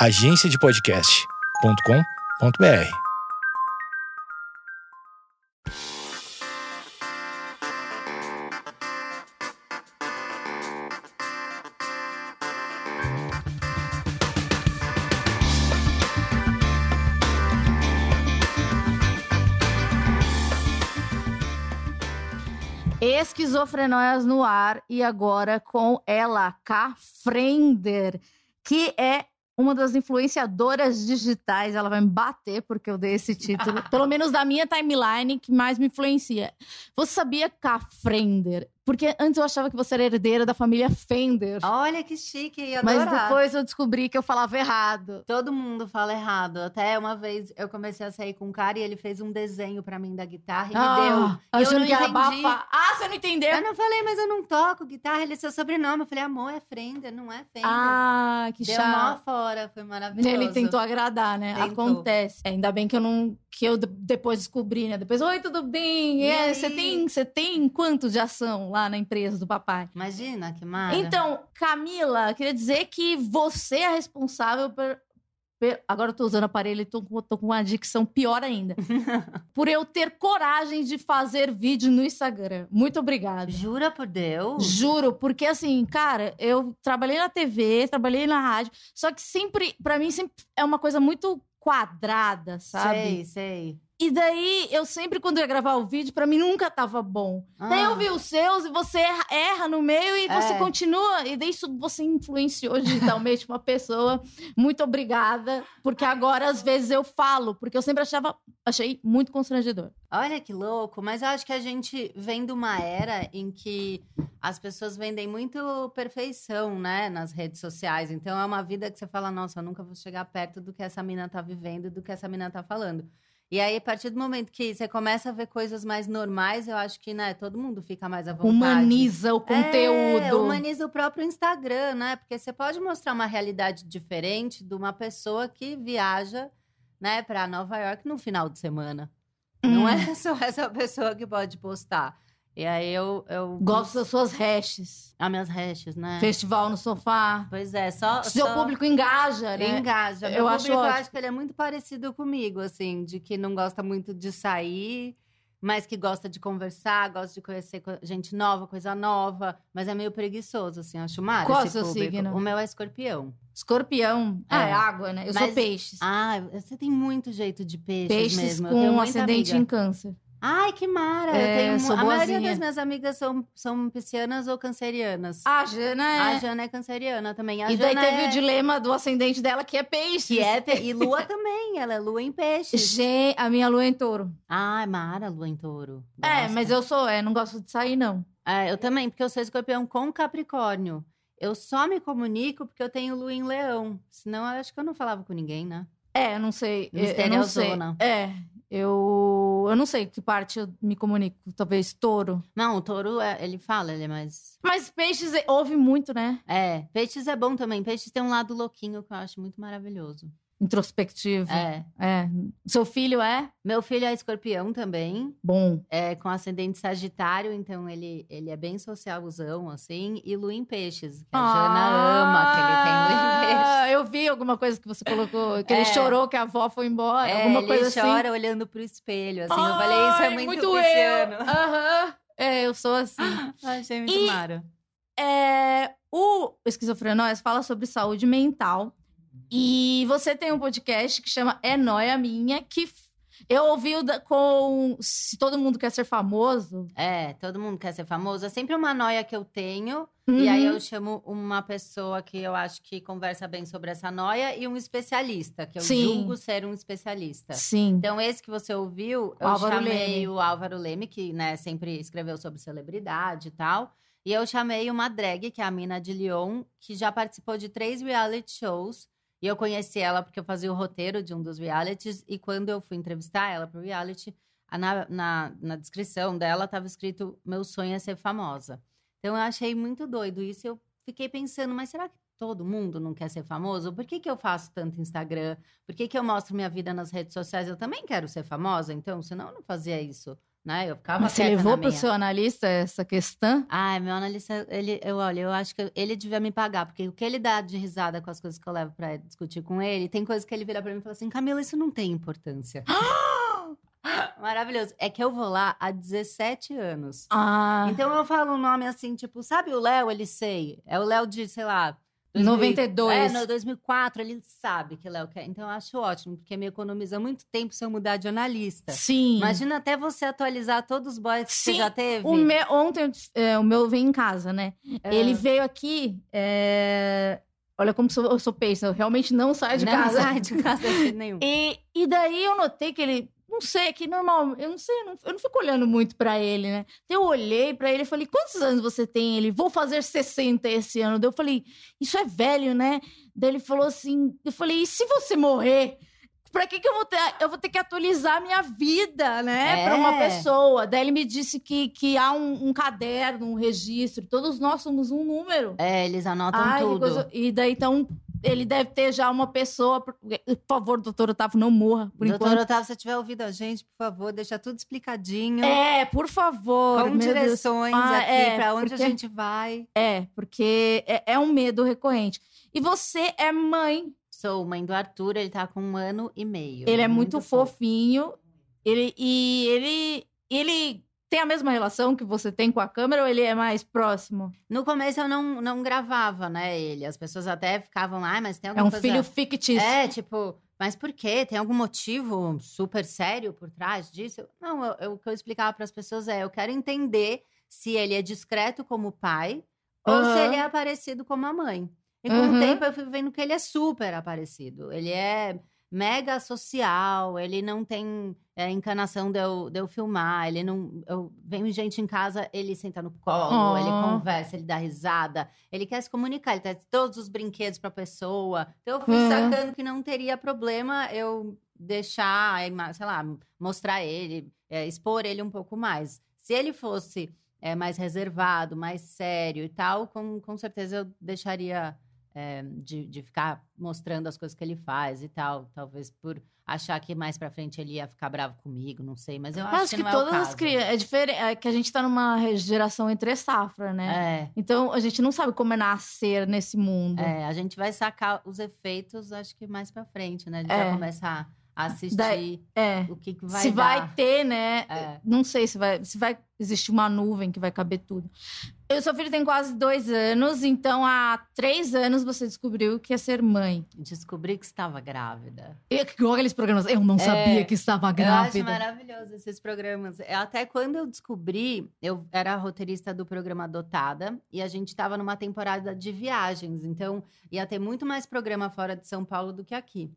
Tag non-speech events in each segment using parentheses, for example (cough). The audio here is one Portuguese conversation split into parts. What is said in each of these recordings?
agenciadepodcast.com.br. Esquizofrenóias no ar e agora com ela, K. Frender, que é uma das influenciadoras digitais. Ela vai me bater porque eu dei esse título, (laughs) pelo menos da minha timeline que mais me influencia. Você sabia, K. Porque antes eu achava que você era herdeira da família Fender. Olha que chique, ia Mas depois eu descobri que eu falava errado. Todo mundo fala errado. Até uma vez eu comecei a sair com um cara e ele fez um desenho pra mim da guitarra e me deu. Eu não que era. Ah, você não entendeu? Eu não falei, mas eu não toco guitarra, ele é seu sobrenome. Eu falei, amor, é Frender, não é Fender. Ah, que Deu chato. mó fora, foi maravilhoso. Ele tentou agradar, né? Tentou. Acontece. É, ainda bem que eu não. Que eu de- depois descobri, né? Depois, oi, tudo bem? E É, você tem, você tem quanto de ação lá na empresa do papai? Imagina, que mara. Então, Camila, queria dizer que você é responsável por. Agora eu tô usando aparelho e tô, com- tô com uma dicção pior ainda. (laughs) por eu ter coragem de fazer vídeo no Instagram. Muito obrigada. Jura por Deus? Juro, porque assim, cara, eu trabalhei na TV, trabalhei na rádio, só que sempre, pra mim, sempre é uma coisa muito quadrada, sabe? Sei, sei. E daí, eu sempre, quando ia gravar o vídeo, pra mim nunca tava bom. Daí eu Ah. vi os seus e você erra, erra no meio e você É. continua. E daí isso você influenciou digitalmente uma pessoa. Muito obrigada. Porque agora, às vezes, eu falo, porque eu sempre achava, achei muito constrangedor. Olha que louco, mas eu acho que a gente vem de uma era em que as pessoas vendem muito perfeição, né, nas redes sociais. Então é uma vida que você fala, nossa, eu nunca vou chegar perto do que essa mina tá vivendo, do que essa mina tá falando. E aí, a partir do momento que você começa a ver coisas mais normais, eu acho que, né, todo mundo fica mais à vontade. Humaniza o É, conteúdo. humaniza o próprio Instagram, né? Porque você pode mostrar uma realidade diferente de uma pessoa que viaja, né, para Nova York no final de semana. Não Hum. é só essa pessoa que pode postar. E aí eu. eu Gosto das suas hashes. As minhas hashes, né? Festival no sofá. Pois é, só. Seu só... público engaja, né? Engaja. Eu Meu acho público, eu ótimo. acho que ele é muito parecido comigo, assim, de que não gosta muito de sair, mas que gosta de conversar, gosta de conhecer co- gente nova, coisa nova, mas é meio preguiçoso, assim, eu acho mara Qual esse é o seu público. signo? O meu é escorpião. Escorpião. Ah, É. é água, né? Eu sou Mas- peixes. Ah, você tem muito jeito de peixes, peixes mesmo. eu com muita ascendente amiga. em câncer. Ai, que mara! É, eu tenho A maioria das minhas amigas são, são piscianas ou cancerianas. A Jana é. A Jana é canceriana também. A e daí Jana teve é... o dilema do ascendente dela, que é peixes. Que é E lua também, ela é lua em. Gente, a minha lua é em touro. Ah, Mara, lua em touro. É, mas eu sou, é, não gosto de sair, não. É, eu também, porque eu sou escorpião com Capricórnio. Eu só me comunico porque eu tenho lua em leão. Senão eu acho que eu não falava com ninguém, né? É, eu não sei. eu- Eu não sei. É, eu, eu não sei que parte eu me comunico. Talvez touro. Não, o touro, é- ele fala, ele é mais. Mas peixes é- ouve muito, né? É, peixes é bom também. Peixes tem um lado louquinho que eu acho muito maravilhoso. Introspectivo. É. É. Seu filho é Meu filho é escorpião também, bom. é com ascendente sagitário, então ele, ele é bem socialzão, assim, e lua em peixes, que a Jana ama, que ele tem lua em peixes. Ah, Eu vi alguma coisa que você colocou, que ele É. chorou que a avó foi embora, É, alguma ele coisa assim. chora olhando pro espelho, assim. eu falei, isso é Ai, muito, eu. pisciano. Aham. É, eu sou assim. (gasps) Achei muito E- mara. É, o Esquizofrenóis fala sobre saúde mental. E você tem um podcast que chama É Nóia Minha, que eu ouvi com Se Todo Mundo Quer Ser Famoso. É, todo mundo quer ser famoso. É sempre uma noia que eu tenho. E aí Uhum. eu chamo uma pessoa que eu acho que conversa bem sobre essa noia e um especialista, que eu Sim. julgo ser um especialista. Sim. Então, esse que você ouviu, eu Álvaro chamei Leme. o Álvaro Leme, que né, sempre escreveu sobre celebridade e tal. E eu chamei uma drag, que é a Mina de Lyon, que já participou de três reality shows. E eu conheci ela porque eu fazia o roteiro de um dos realities. E quando eu fui entrevistar ela pro reality, na, na, na descrição dela estava escrito: Meu sonho é ser famosa. Então eu achei muito doido isso. Eu fiquei pensando, mas será que todo mundo não quer ser famoso? Por que, que eu faço tanto Instagram? Por que, que eu mostro minha vida nas redes sociais? Eu também quero ser famosa, então, senão eu não fazia isso. Né? Eu ficava Mas você levou pro minha. seu analista essa questão? Ai, meu analista, ele, eu olha, eu acho que ele devia me pagar, porque o que ele dá de risada com as coisas que eu levo pra discutir com ele, tem coisas que ele vira pra mim e fala assim: Camila, isso não tem importância. (gasps) (gasps) Maravilhoso. É que eu vou lá há 17 anos. Ah, Então eu falo um nome assim, tipo, sabe o Léo, ele sei. É o Léo de, sei lá. 2000 92. É, no 2004, ele sabe que Léo quer. Então eu acho ótimo, porque me economiza muito tempo se eu mudar de analista. sim. Imagina até você atualizar todos os boys que você Sim, já teve. O meu, ontem, é, o meu veio em casa, né? É. Ele veio aqui. é, Olha como sou- eu sou peixe, eu realmente não saio de não casa. sai de casa de jeito nenhum. (laughs) E, e daí eu notei que ele. Não sei, que normal. Eu não sei, eu não, eu não fico olhando muito pra ele, né? Então, Eu olhei pra ele e falei: quantos anos você tem? Ele, vou fazer 60 esse ano. Daí eu falei: isso é velho, né? Daí ele falou assim: eu falei: e se você morrer? Pra que, que eu vou ter? Eu vou ter que atualizar a minha vida, né? É. Pra uma pessoa. Daí ele me disse que, que há um, um caderno, um registro. Todos nós somos um número. É, eles anotam Ai, tudo. coisa- E daí, então, ele deve ter já uma pessoa. Por favor, doutor Otávio, não morra, por Doutor enquanto. Otávio, se você tiver ouvido a gente, por favor, deixa tudo explicadinho. É, por favor. com direções Ah, aqui é, pra onde porque- a gente vai. É, porque é, é um medo recorrente. E você é mãe. Sou mãe do Arthur, ele tá com um ano e meio. Ele é muito, fofo. fofinho. Ele, e ele, ele tem a mesma relação que você tem com a câmera ou ele é mais próximo? No começo eu não, não gravava, né, ele. As pessoas até ficavam, ah, mas tem É alguma um coisa... filho fictício. É, tipo, mas por quê? Tem algum motivo super sério por trás disso? Não, eu- eu- o que eu explicava para as pessoas é: eu quero entender se ele é discreto como pai ou se ele é aparecido como a mãe. E com o Uhum. tempo eu fui vendo que ele é super aparecido. Ele é mega social, ele não tem é, encanação de eu, de eu filmar, ele não. Eu venho gente em casa, ele senta no colo, Oh. ele conversa, ele dá risada, ele quer se comunicar, ele traz todos os brinquedos pra pessoa. Então eu fui Uhum. sacando que não teria problema eu deixar, sei lá, mostrar ele, é, expor ele um pouco mais. Se ele fosse é, mais reservado, mais sério e tal, com, com certeza eu deixaria é, de, de ficar mostrando as coisas que ele faz e tal. Talvez por achar que mais pra frente ele ia ficar bravo comigo, não sei. Mas eu acho, Acho que, que, não todas é o as crianças. É diferente. É que a gente tá numa geração entre safra, né? É, Então a gente não sabe como é nascer nesse mundo. é, a gente vai sacar os efeitos, acho que mais pra frente, né? A gente É. vai começar a assistir Daí- É. o que, que vai se dar. vai ter, né? É. Não sei se vai, se vai existir uma nuvem que vai caber tudo. Eu, seu filho tem quase dois anos, então há três anos você descobriu que ia ser mãe. Descobri que estava grávida. E, igual aqueles programas, eu não sabia que estava É. Eu acho grávida. maravilhoso esses programas. Eu- Até quando eu descobri, eu era roteirista do programa Adotada e a gente estava numa temporada de viagens, então ia ter muito mais programa fora de São Paulo do que aqui.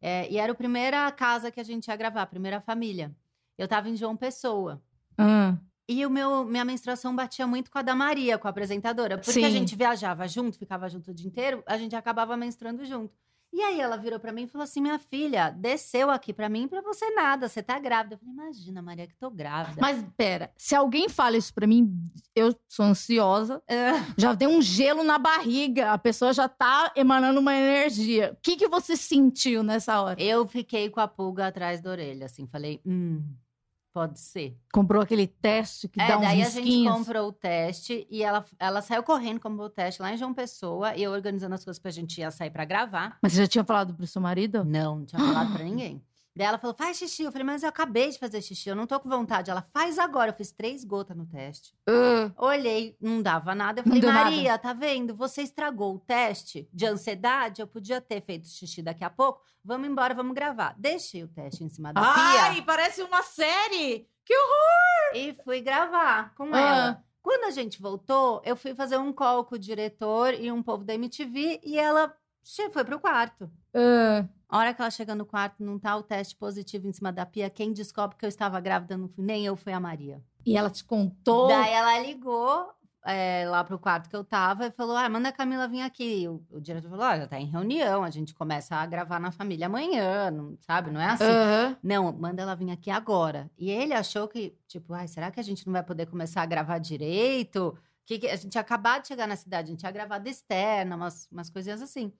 É, e era a primeira casa que a gente ia gravar, a primeira família. Eu estava em João Pessoa. Ah, E o meu, minha menstruação batia muito com a da Maria, com a apresentadora. Porque a Sim. gente viajava junto, ficava junto o dia inteiro, a gente acabava menstruando junto. E aí ela virou pra mim e falou assim: minha filha, desceu aqui pra mim pra você nada, você tá grávida. Eu falei, imagina, Maria, que tô grávida. mas pera, se alguém fala isso pra mim, eu sou ansiosa, Ah, já tem um gelo na barriga, a pessoa já tá emanando uma energia. O que, que você sentiu nessa hora? eu fiquei com a pulga atrás da orelha, assim, falei, hum, pode ser. Comprou aquele teste que É, dá uns daí a gente risquinhos? comprou o teste e ela, ela saiu correndo, comprou o teste lá em João Pessoa e eu organizando as coisas pra gente ia sair pra gravar. Mas você já tinha falado pro seu marido? Não, não tinha falado pra (gasps) ninguém. Daí ela falou, faz xixi. Eu falei, mas eu acabei de fazer xixi, eu não tô com vontade. Ela, faz agora. Eu fiz três gotas no teste. Ah, Olhei, não dava nada. Eu falei, deu nada. Maria, tá vendo? Você estragou o teste de ansiedade. Eu podia ter feito xixi daqui a pouco. Vamos embora, vamos gravar. Deixei o teste em cima da Ai, pia parece uma série! e fui gravar com Ah. ela. Quando a gente voltou, eu fui fazer um call com o diretor e um povo da MTV e ela foi pro quarto. Ah, A hora que ela chega no quarto, não tá o teste positivo em cima da pia. Quem descobre que eu estava grávida, não fui nem eu, foi a Maria. e ela te contou. Daí ela ligou é, lá pro quarto que eu tava e falou: Ah, manda a Camila vir aqui. O, o diretor falou: Olha, tá em reunião, a gente começa a gravar na família amanhã, não, sabe? Não é assim. Aham. Não, manda ela vir aqui agora. E ele achou que, tipo, ai, será que a gente não vai poder começar a gravar direito? Que, que- a gente tinha acabado de chegar na cidade, a gente tinha gravado externa, umas, umas coisinhas assim.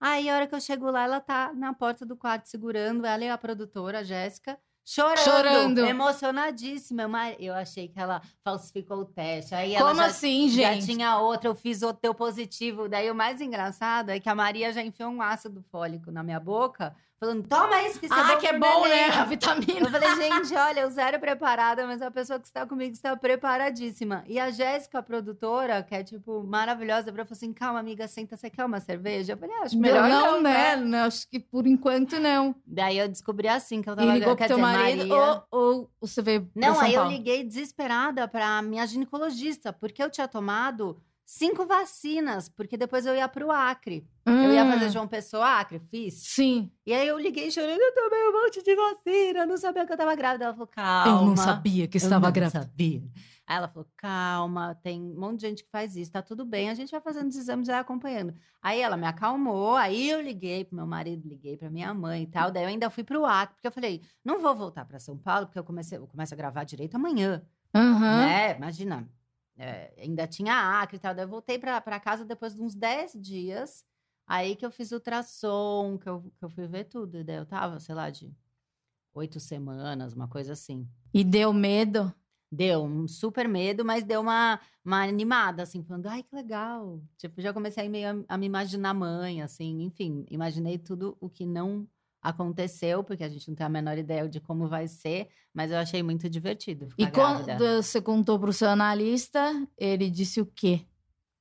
Aí, a hora que eu chego lá, ela tá na porta do quarto segurando, ela e a produtora, a Jéssica, chorando, Chorando. emocionadíssima. Eu ma- Eu achei que ela falsificou o teste. Aí ela Como já, assim, já gente? tinha outra, eu fiz o teu positivo. Daí o mais engraçado é que a Maria já enfiou um ácido fólico na minha boca, falando: toma isso que isso é Ah, bom que é bom, neném." né? A vitamina. Eu falei, gente, olha, eu zero preparada, mas a pessoa que está comigo está preparadíssima. E a Jéssica, a produtora, que é, tipo, maravilhosa, falou assim: calma, amiga, senta, você quer uma cerveja? Eu falei, ah, acho melhor não, não, né? Não, Acho que por enquanto não. Daí eu descobri assim, que eu E tava... ligou pro teu dizer, marido Maria- ou, ou você veio Não, aí eu Paulo? liguei desesperada pra minha ginecologista, porque eu tinha tomado cinco vacinas, porque depois eu ia pro Acre. Eu ia Hum, fazer João Pessoa Acre, fiz. Sim. E aí eu liguei chorando, eu tomei um monte de vacina, eu não sabia que eu tava grávida. Ela falou, calma. Eu não sabia que Eu estava não grávida. sabia. Aí ela falou: calma, tem um monte de gente que faz isso, tá tudo bem, a gente vai fazendo os exames e vai acompanhando. Aí ela me acalmou, aí eu liguei pro meu marido, liguei pra minha mãe e tal. Daí eu ainda fui pro Acre, porque eu falei: não vou voltar pra São Paulo, porque eu, comecei, eu começo a gravar direito amanhã, Aham. né? Imagina. É, ainda tinha Acre e tal. Daí eu voltei pra, pra casa depois de uns 10 dias. Aí que eu fiz ultrassom, que eu, que eu fui ver tudo. E daí eu tava, sei lá, de oito semanas, uma coisa assim. E deu medo? Deu um super medo, mas deu uma, uma animada, assim, falando, ai, que legal. Tipo, já comecei meio a, a me imaginar mãe, assim, enfim, imaginei tudo o que não aconteceu, porque a gente não tem a menor ideia de como vai ser, mas eu achei muito divertido. E quando grávida. você contou pro seu analista, ele disse o quê?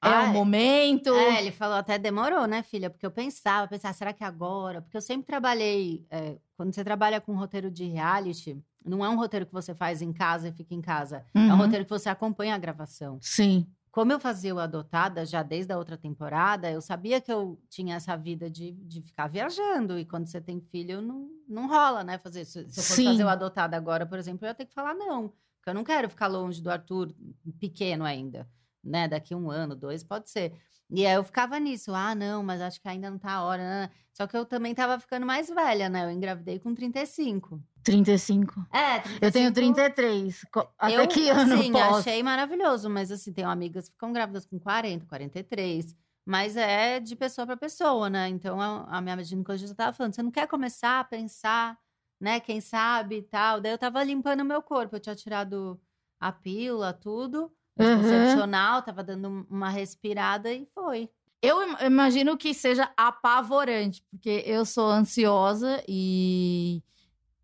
É Ah, o momento? É, ele falou até demorou, né, filha? Porque eu pensava, pensava, será que é agora? Porque eu sempre trabalhei. é, quando você trabalha com roteiro de reality, não é um roteiro que você faz em casa e fica em casa. É um Uhum. roteiro que você acompanha a gravação. Sim. Como eu fazia o Adotada já desde a outra temporada, eu sabia que eu tinha essa vida de, de ficar viajando. E quando você tem filho, não, não rola, né? Fazer, se, se eu fosse Sim. fazer o Adotada agora, por exemplo, eu ia ter que falar não. Porque eu não quero ficar longe do Arthur, pequeno ainda. Né? Daqui um ano, dois, pode ser. E aí eu ficava nisso. Ah, não, mas acho que ainda não tá a hora. né? Só que eu também tava ficando mais velha, né? Eu engravidei com 35. 35. É, Eu tenho 35. 33. Co- Até eu, que ano posso? achei maravilhoso, mas assim, tenho amigas que ficam grávidas com 40, 43. Mas é de pessoa para pessoa, né? Então a, a minha ginecologista tava falando: você não quer começar a pensar, né? Quem sabe e tal. Daí eu tava limpando o meu corpo, eu tinha tirado a pílula, tudo, Uhum. anticoncepcional, tava dando um- uma respirada e foi. Eu im- imagino que seja apavorante, porque eu sou ansiosa e,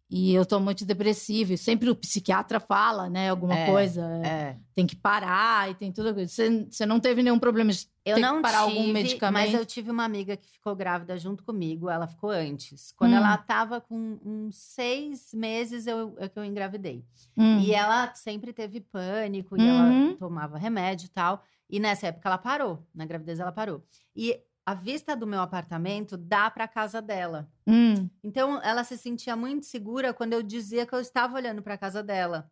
e eu tomo antidepressivo. E sempre o psiquiatra fala, né? Alguma É, coisa, É. tem que parar e tem tudo. Você, você não teve nenhum problema de Eu ter que não parar tive, algum medicamento? mas eu tive uma amiga que ficou grávida junto comigo. Ela ficou antes. Quando Hum. ela tava com uns seis meses, eu, é que eu engravidei. Hum. E ela sempre teve pânico, e Uhum. ela tomava remédio e tal. E nessa época ela parou, na gravidez ela parou. E a vista do meu apartamento dá para casa dela. Hum. Então ela se sentia muito segura quando eu dizia que eu estava olhando para casa dela.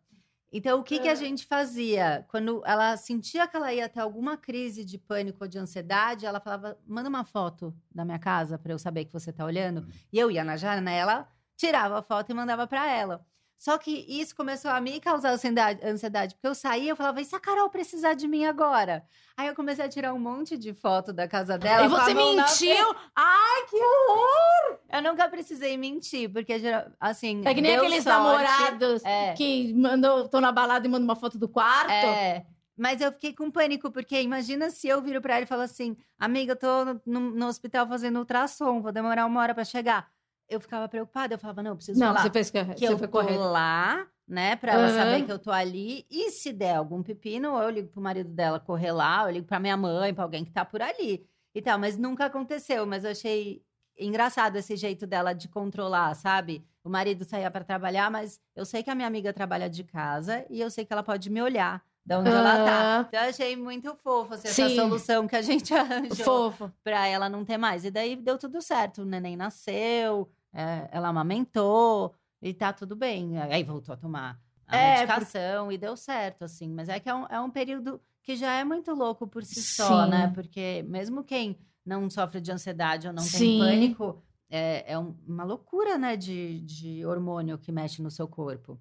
Então o que, que a gente fazia? Quando ela sentia que ela ia ter alguma crise de pânico ou de ansiedade, ela falava: "Manda uma foto da minha casa para eu saber que você está olhando". E eu ia na janela, tirava a foto e mandava para ela. Só que isso começou a me causar ansiedade, ansiedade, porque eu saía e falava, e se a Carol precisar de mim agora? Aí eu comecei a tirar um monte de foto da casa dela. e você na mentiu? Ai, que horror! eu nunca precisei mentir, porque, assim. É que nem aqueles sorte. namorados É. que mandou, tô na balada e mandam uma foto do quarto. É. Mas eu fiquei com pânico, porque imagina se eu viro pra ela e falo assim: amiga, eu tô no, no- no hospital fazendo ultrassom, vou demorar uma hora pra chegar. Eu ficava preocupada, eu falava: não, eu preciso Não, falar você fez que, que eu foi tô correto. lá, né? Pra ela Aham. saber que eu tô ali. E se der algum pepino, eu ligo pro marido dela correr lá, eu ligo pra minha mãe, pra alguém que tá por ali e tal. Mas nunca aconteceu. Mas eu achei engraçado esse jeito dela de controlar, sabe? O marido saía pra trabalhar, mas eu sei que a minha amiga trabalha de casa e eu sei que ela pode me olhar de onde ela tá. Ah, Então eu achei muito fofo assim, essa solução que a gente (laughs) arranjou Fofo. pra ela não ter mais. E daí deu tudo certo. O neném nasceu, é, ela amamentou e tá tudo bem. Aí voltou a tomar a É, medicação e deu certo, assim. Mas é que é um, é um período que já é muito louco por si só, Sim. né? Porque mesmo quem não sofre de ansiedade ou não Sim. tem pânico, é, é um- uma loucura, né? De, de hormônio que mexe no seu corpo.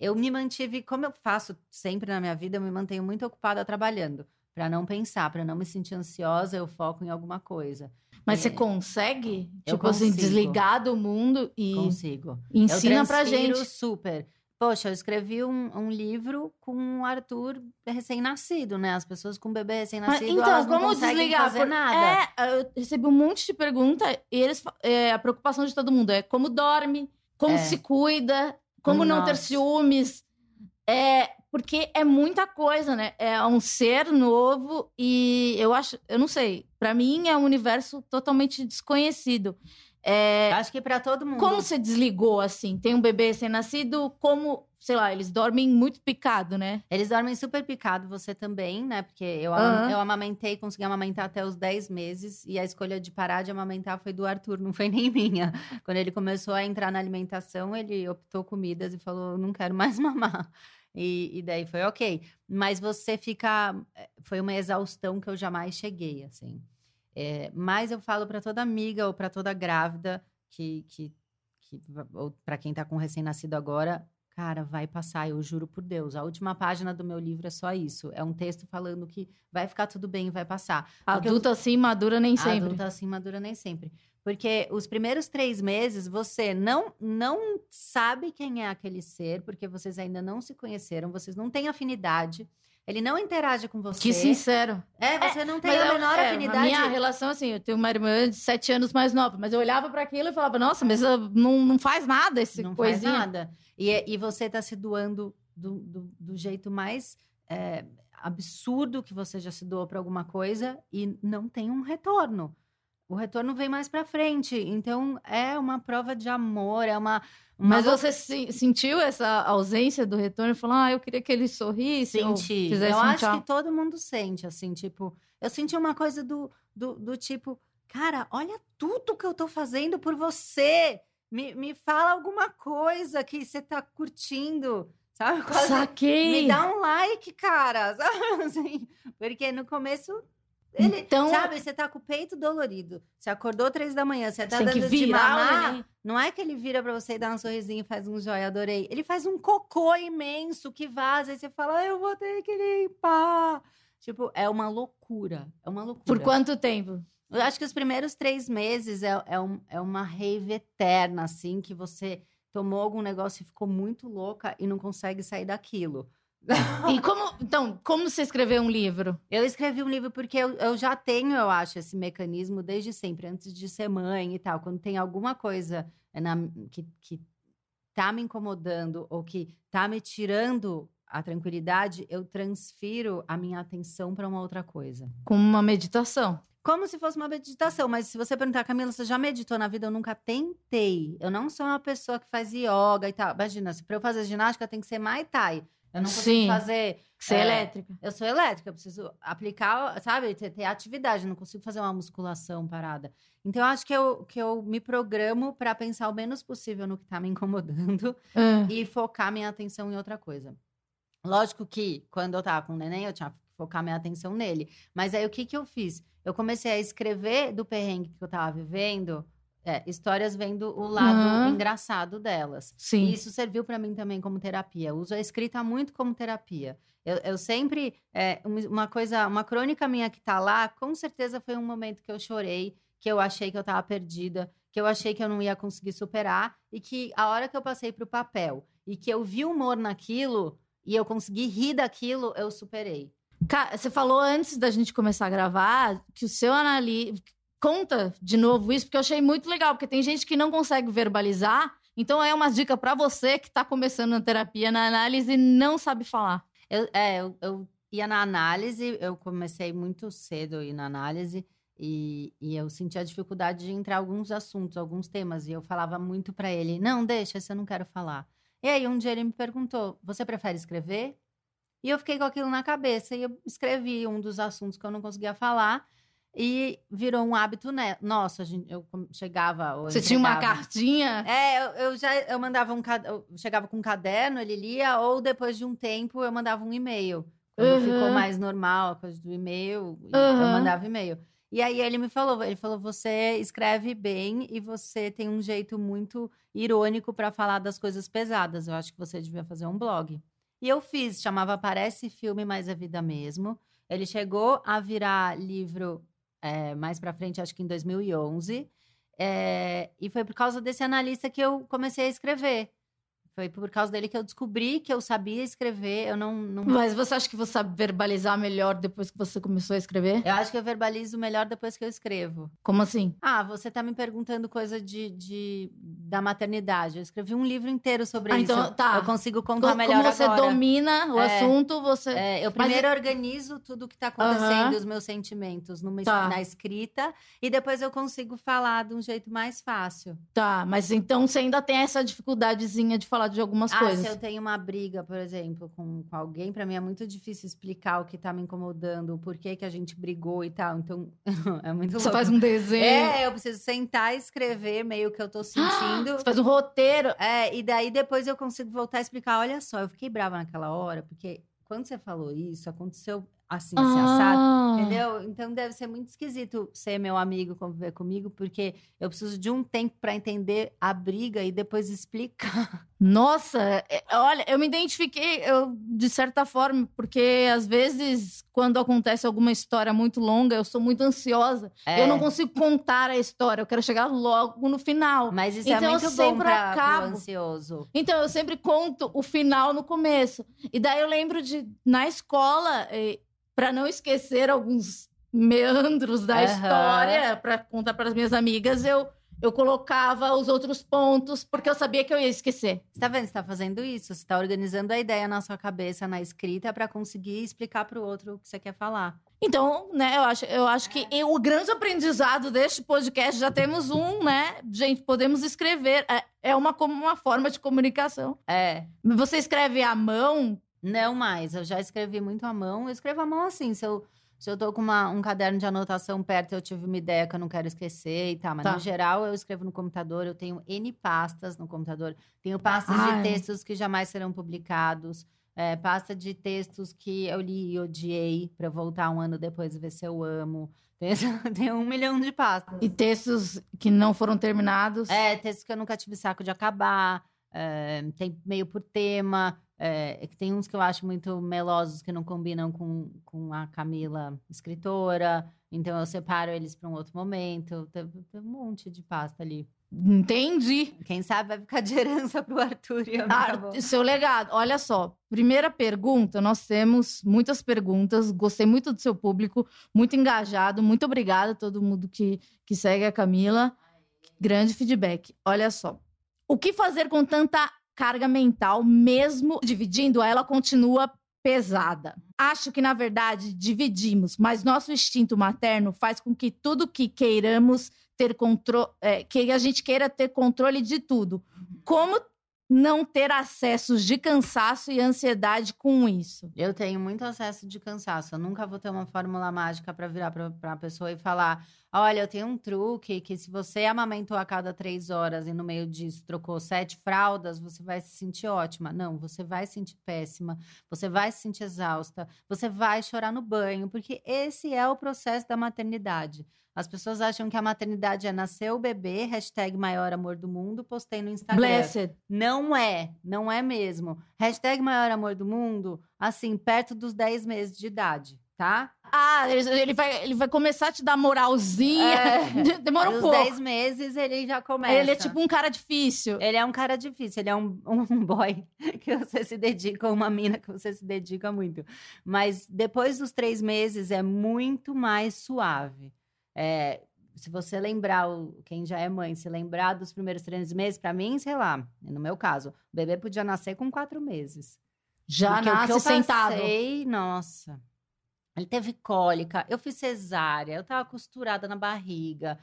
Eu me mantive, como eu faço sempre na minha vida, eu me mantenho muito ocupada trabalhando. Pra não pensar, pra não me sentir ansiosa, eu foco em alguma coisa. Mas você É. consegue, Eu tipo assim, consigo. desligar do mundo e Consigo. ensina eu pra gente. super. Poxa, eu escrevi um, um livro com o Arthur recém-nascido, né? As pessoas com bebê recém-nascido, então, elas não como conseguem desligar? fazer Por- nada. É, eu recebi um monte de pergunta e eles, é, a preocupação de todo mundo é como dorme, como É. se cuida, como não ter Nossa. ciúmes. É, porque é muita coisa, né? É um ser novo e eu acho, eu não sei, pra mim é um universo totalmente desconhecido. É, Acho que pra todo mundo. como você desligou assim? Tem um bebê recém-nascido, como, sei lá, eles dormem muito picado, né? Eles dormem super picado, você também, né? Porque eu, ama- eu amamentei, consegui amamentar até os 10 meses. E a escolha de parar de amamentar foi do Arthur, não foi nem (laughs) minha. Quando ele começou a entrar na alimentação, ele optou comidas e falou: não quero mais (laughs) mamar. E, e daí foi ok. Mas você fica. eh, Foi uma exaustão que eu jamais cheguei, assim. É, mas eu falo para toda amiga ou para toda grávida que. que, que ou para quem tá com recém-nascido agora, Cara, vai passar, eu juro por Deus. A última página do meu livro é só isso. É um texto falando que vai ficar tudo bem, vai passar. Porque eu- Adulta assim, madura nem sempre. adulta assim madura nem sempre. Porque os primeiros três meses você não, não sabe quem é aquele ser, porque vocês ainda não se conheceram, vocês não têm afinidade. Ele não interage com você. Que sincero. É, você não tem a menor é, afinidade. A minha relação, assim, eu tenho uma irmã de sete anos mais nova, mas eu olhava pra aquilo e falava, nossa, mas ah, não, não faz nada esse não coisinha. faz nada. E, e você tá se doando do, do, do jeito mais é, absurdo que você já se doou para alguma coisa e não tem um retorno. O retorno vem mais para frente. Então, é uma prova de amor, é uma. uma Mas você se- sentiu essa ausência do retorno falou, ah, eu queria que ele sorrisse Senti. Eu um acho tchau. que todo mundo sente, assim, tipo. Eu senti uma coisa do, do, do tipo, cara, olha tudo que eu tô fazendo por você. Me, me fala alguma coisa que você tá curtindo, sabe? (laughs) Quase- Saquei! Me dá um like, cara. (laughs) sabe? Assim, porque no começo. Ele, Então- sabe, você tá com o peito dolorido. Você acordou três da manhã, você tá Tem que dando de virar, mamar. né? Não é que ele vira pra você e dá um sorrisinho e faz um joia, adorei. Ele faz um cocô imenso que vaza e você fala, "Ah, eu vou ter que limpar. Tipo, é uma loucura. É uma loucura. Por quanto tempo? Eu acho que os primeiros três meses é, é, um- é uma rave eterna, assim, que você tomou algum negócio e ficou muito louca e não consegue sair daquilo. E como, então, como você escreveu um livro? Eu escrevi um livro porque eu, eu já tenho, eu acho, esse mecanismo desde sempre, antes de ser mãe e tal. Quando tem alguma coisa na- que, que tá me incomodando ou que tá me tirando a tranquilidade, eu transfiro a minha atenção para uma outra coisa. Com uma meditação. Como se fosse uma meditação, mas se você perguntar, Camila, você já meditou na vida? Eu nunca tentei. Eu não sou uma pessoa que faz yoga e tal. Imagina, se para eu fazer ginástica tem que ser Muay Thai. Eu não consigo Sim. fazer Você é, É. elétrica. eu sou elétrica, eu preciso aplicar, sabe, ter, ter atividade, eu não consigo fazer uma musculação parada. Então, eu acho que eu, que eu me programo para pensar o menos possível no que tá me incomodando (laughs) Ah, e focar minha atenção em outra coisa. Lógico que, quando eu tava com o neném, eu tinha que focar minha atenção nele. Mas aí, o que que eu fiz? Eu comecei a escrever do perrengue que eu tava vivendo, é, histórias vendo o lado Aham. engraçado delas. sim. E isso serviu para mim também como terapia. Eu uso a escrita muito como terapia. Eu, eu sempre. é, um- uma coisa, uma crônica minha que tá lá, com certeza foi um momento que eu chorei, que eu achei que eu tava perdida, que eu achei que eu não ia conseguir superar, e que a hora que eu passei pro papel e que eu vi humor naquilo e eu consegui rir daquilo, eu superei. Ca- Você falou antes da gente começar a gravar que o seu analista. Conta de novo isso, porque eu achei muito legal, porque tem gente que não consegue verbalizar. Então é uma dica pra você que tá começando na terapia, na análise e não sabe falar. Eu, é, eu, eu ia na análise, eu comecei muito cedo a ir na análise e, e eu sentia dificuldade de entrar em alguns assuntos, alguns temas, e eu falava muito pra ele: não, deixa, esse eu não quero falar. E aí um dia ele me perguntou: você prefere escrever? E eu fiquei com aquilo na cabeça e eu escrevi um dos assuntos que eu não conseguia falar. E virou um hábito né? nosso. A gente, eu chegava. ou Você tinha uma cartinha. é, eu, eu já eu mandava um eu chegava com um caderno, ele lia, ou depois de um tempo eu mandava um e-mail. Quando Uhum. ficou mais normal a coisa do e-mail, eu Uhum. mandava e-mail. E aí ele me falou, ele falou: "Você escreve bem e você tem um jeito muito irônico para falar das coisas pesadas. Eu acho que você devia fazer um blog". E eu fiz, chamava Parece Filme, mas é Vida Mesmo. Ele chegou a virar livro é, mais pra frente, acho que em 2011. É, e foi por causa desse analista que eu comecei a escrever. Foi por causa dele que eu descobri que eu sabia escrever. Eu não, não Mas você acha que você sabe verbalizar melhor depois que você começou a escrever? Eu acho que eu verbalizo melhor depois que eu escrevo. Como assim? Ah, você tá me perguntando coisa de, de- da maternidade. Eu escrevi um livro inteiro sobre Ah, isso. então, tá. Eu consigo contar Como melhor você agora. domina o É. assunto, você. É, eu Mas primeiro organizo tudo o que tá acontecendo, os meus sentimentos numa, Tá. na escrita, e depois eu consigo falar de um jeito mais fácil. Tá, mas então você ainda tem essa dificuldadezinha de falar de algumas ah, coisas. se eu tenho uma briga, por exemplo, com, com alguém, pra mim é muito difícil explicar o que tá me incomodando, o porquê que a gente brigou e tal. Então, (laughs) é muito Você louco. faz um desenho. É, eu preciso sentar e escrever meio que eu tô sentindo. (gasps) Você faz um roteiro. É, e daí depois eu consigo voltar a explicar. Olha só, eu fiquei brava naquela hora, porque quando você falou isso, aconteceu assim, assim, assado. Ah. Entendeu? Então deve ser muito esquisito ser meu amigo, conviver comigo, porque eu preciso de um tempo pra entender a briga e depois explicar. Nossa, é, olha, eu me identifiquei, eu, de certa forma, porque às vezes, quando acontece alguma história muito longa, eu sou muito ansiosa. É, Eu não consigo contar a história, eu quero chegar logo no final. Mas isso Então, é eu muito bom sempre pra, pro acabo. ansioso. Então, eu sempre conto o final no começo. E daí eu lembro de, na escola, para não esquecer alguns meandros da Aham. história, para contar para as minhas amigas, eu, eu colocava os outros pontos, porque eu sabia que eu ia esquecer. Você tá vendo? Você tá fazendo isso. Você tá organizando a ideia na sua cabeça, na escrita, pra conseguir explicar pro outro o que você quer falar. Então, né, eu acho, eu acho que e o grande aprendizado deste podcast, já temos um, né? Gente, podemos escrever. É, é uma, como uma forma de comunicação. É. Você escreve à mão, Não mais, eu já escrevi muito à mão. Eu escrevo à mão assim, se eu, se eu tô com uma- um caderno de anotação perto, eu tive uma ideia que eu não quero esquecer e tal. Mas, Tá. no geral, eu escrevo no computador. Eu tenho N pastas no computador. Tenho pastas Ai. de textos que jamais serão publicados. é, pasta de textos que eu li e odiei, pra eu voltar um ano depois e ver se eu amo. (laughs) Tem, tem um milhão de pastas. e textos que não foram terminados. É, textos que eu nunca tive saco de acabar. é, tem meio por tema. É, é que tem uns que eu acho muito melosos que não combinam com, com a Camila, escritora. Então eu separo eles para um outro momento. Tem, tem um monte de pasta ali. Entendi. Quem sabe vai ficar de herança pro Arthur e eu Ah, seu legado. Olha só, primeira pergunta, nós temos muitas perguntas. Gostei muito do seu público, muito engajado. Muito obrigada a todo mundo que, que segue a Camila. Grande feedback. Olha só. O que fazer com tanta carga mental, mesmo dividindo, ela continua pesada? Acho que, na verdade, dividimos, mas nosso instinto materno faz com que tudo que queiramos ter controle, que a gente queira ter controle de tudo. Como não ter acessos de cansaço e ansiedade com isso? Eu tenho muito acesso de cansaço. Eu nunca vou ter uma fórmula mágica para virar para a pessoa e falar: olha, eu tenho um truque que se você amamentou a cada três horas e no meio disso trocou sete fraldas, você vai se sentir ótima. Não, você vai se sentir péssima, você vai se sentir exausta, você vai chorar no banho, porque esse é o processo da maternidade. As pessoas acham que a maternidade é nascer o bebê, hashtag maior amor do mundo, postei no Instagram. Blessed. Não é, não é mesmo. Hashtag maior amor do mundo, assim, perto dos 10 meses de idade, tá? Ah, ele, vai, ele vai começar a te dar moralzinha. É. (laughs) Demora um pouco. 10 meses ele já começa. Ele é tipo um cara difícil. Ele é um cara difícil, ele é um, um (laughs) boy que você se dedica, uma mina que você se dedica muito. Mas depois dos três meses é muito mais suave. É, se você lembrar, quem já é mãe, se lembrar dos primeiros três meses, pra mim, sei lá, no meu caso, o bebê podia nascer com quatro meses. Já Porque o que nasce eu sentado. passei, nossa. Ele teve cólica, eu fiz cesárea, eu tava costurada na barriga.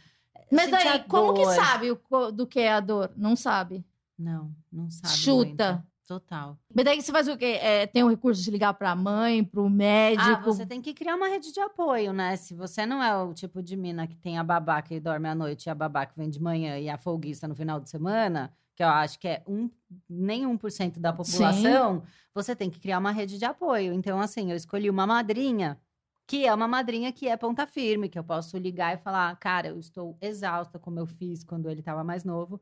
Mas aí, como que sabe o do que é a dor? Não sabe. Não, não sabe. Chuta. muito. Total. Mas daí você faz o quê? É, tem o recurso de ligar pra mãe, pro médico? Ah, você tem que criar uma rede de apoio, né? Se você não é o tipo de mina que tem a babá que dorme à noite e a babá que vem de manhã e a folguista no final de semana, que eu acho que é um, nem 1% da população, você tem que criar uma rede de apoio. Então, assim, eu escolhi uma madrinha, que é uma madrinha que é ponta firme, que eu posso ligar e falar, cara, eu estou exausta, como eu fiz quando ele estava mais novo.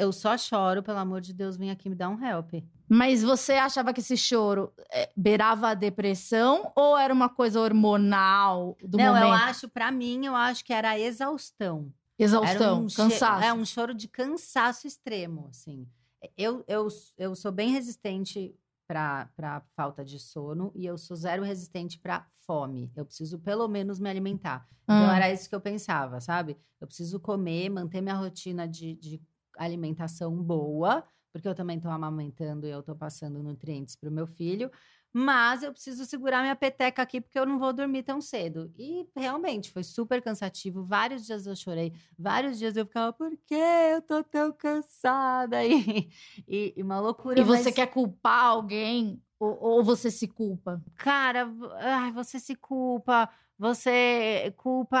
Eu só choro, pelo amor de Deus, vem aqui me dar um help. Mas você achava que esse choro é, beirava a depressão ou era uma coisa hormonal do Não, momento? eu acho, pra mim, eu acho que era a exaustão. Exaustão, um cansaço. É um choro de cansaço extremo, assim. Eu, eu, eu sou bem resistente para falta de sono e eu sou zero resistente para fome. Eu preciso pelo menos me alimentar. Então Ah. era isso que eu pensava, sabe? Eu preciso comer, manter minha rotina de, de alimentação boa, porque eu também estou amamentando e eu estou passando nutrientes para o meu filho. Mas eu preciso segurar minha peteca aqui porque eu não vou dormir tão cedo. E realmente foi super cansativo. Vários dias eu chorei, vários dias eu ficava, por que eu tô tão cansada? E, (laughs) e, e uma loucura. E você mas- quer culpar alguém ou, ou você se culpa? Cara, ai, você se culpa, você culpa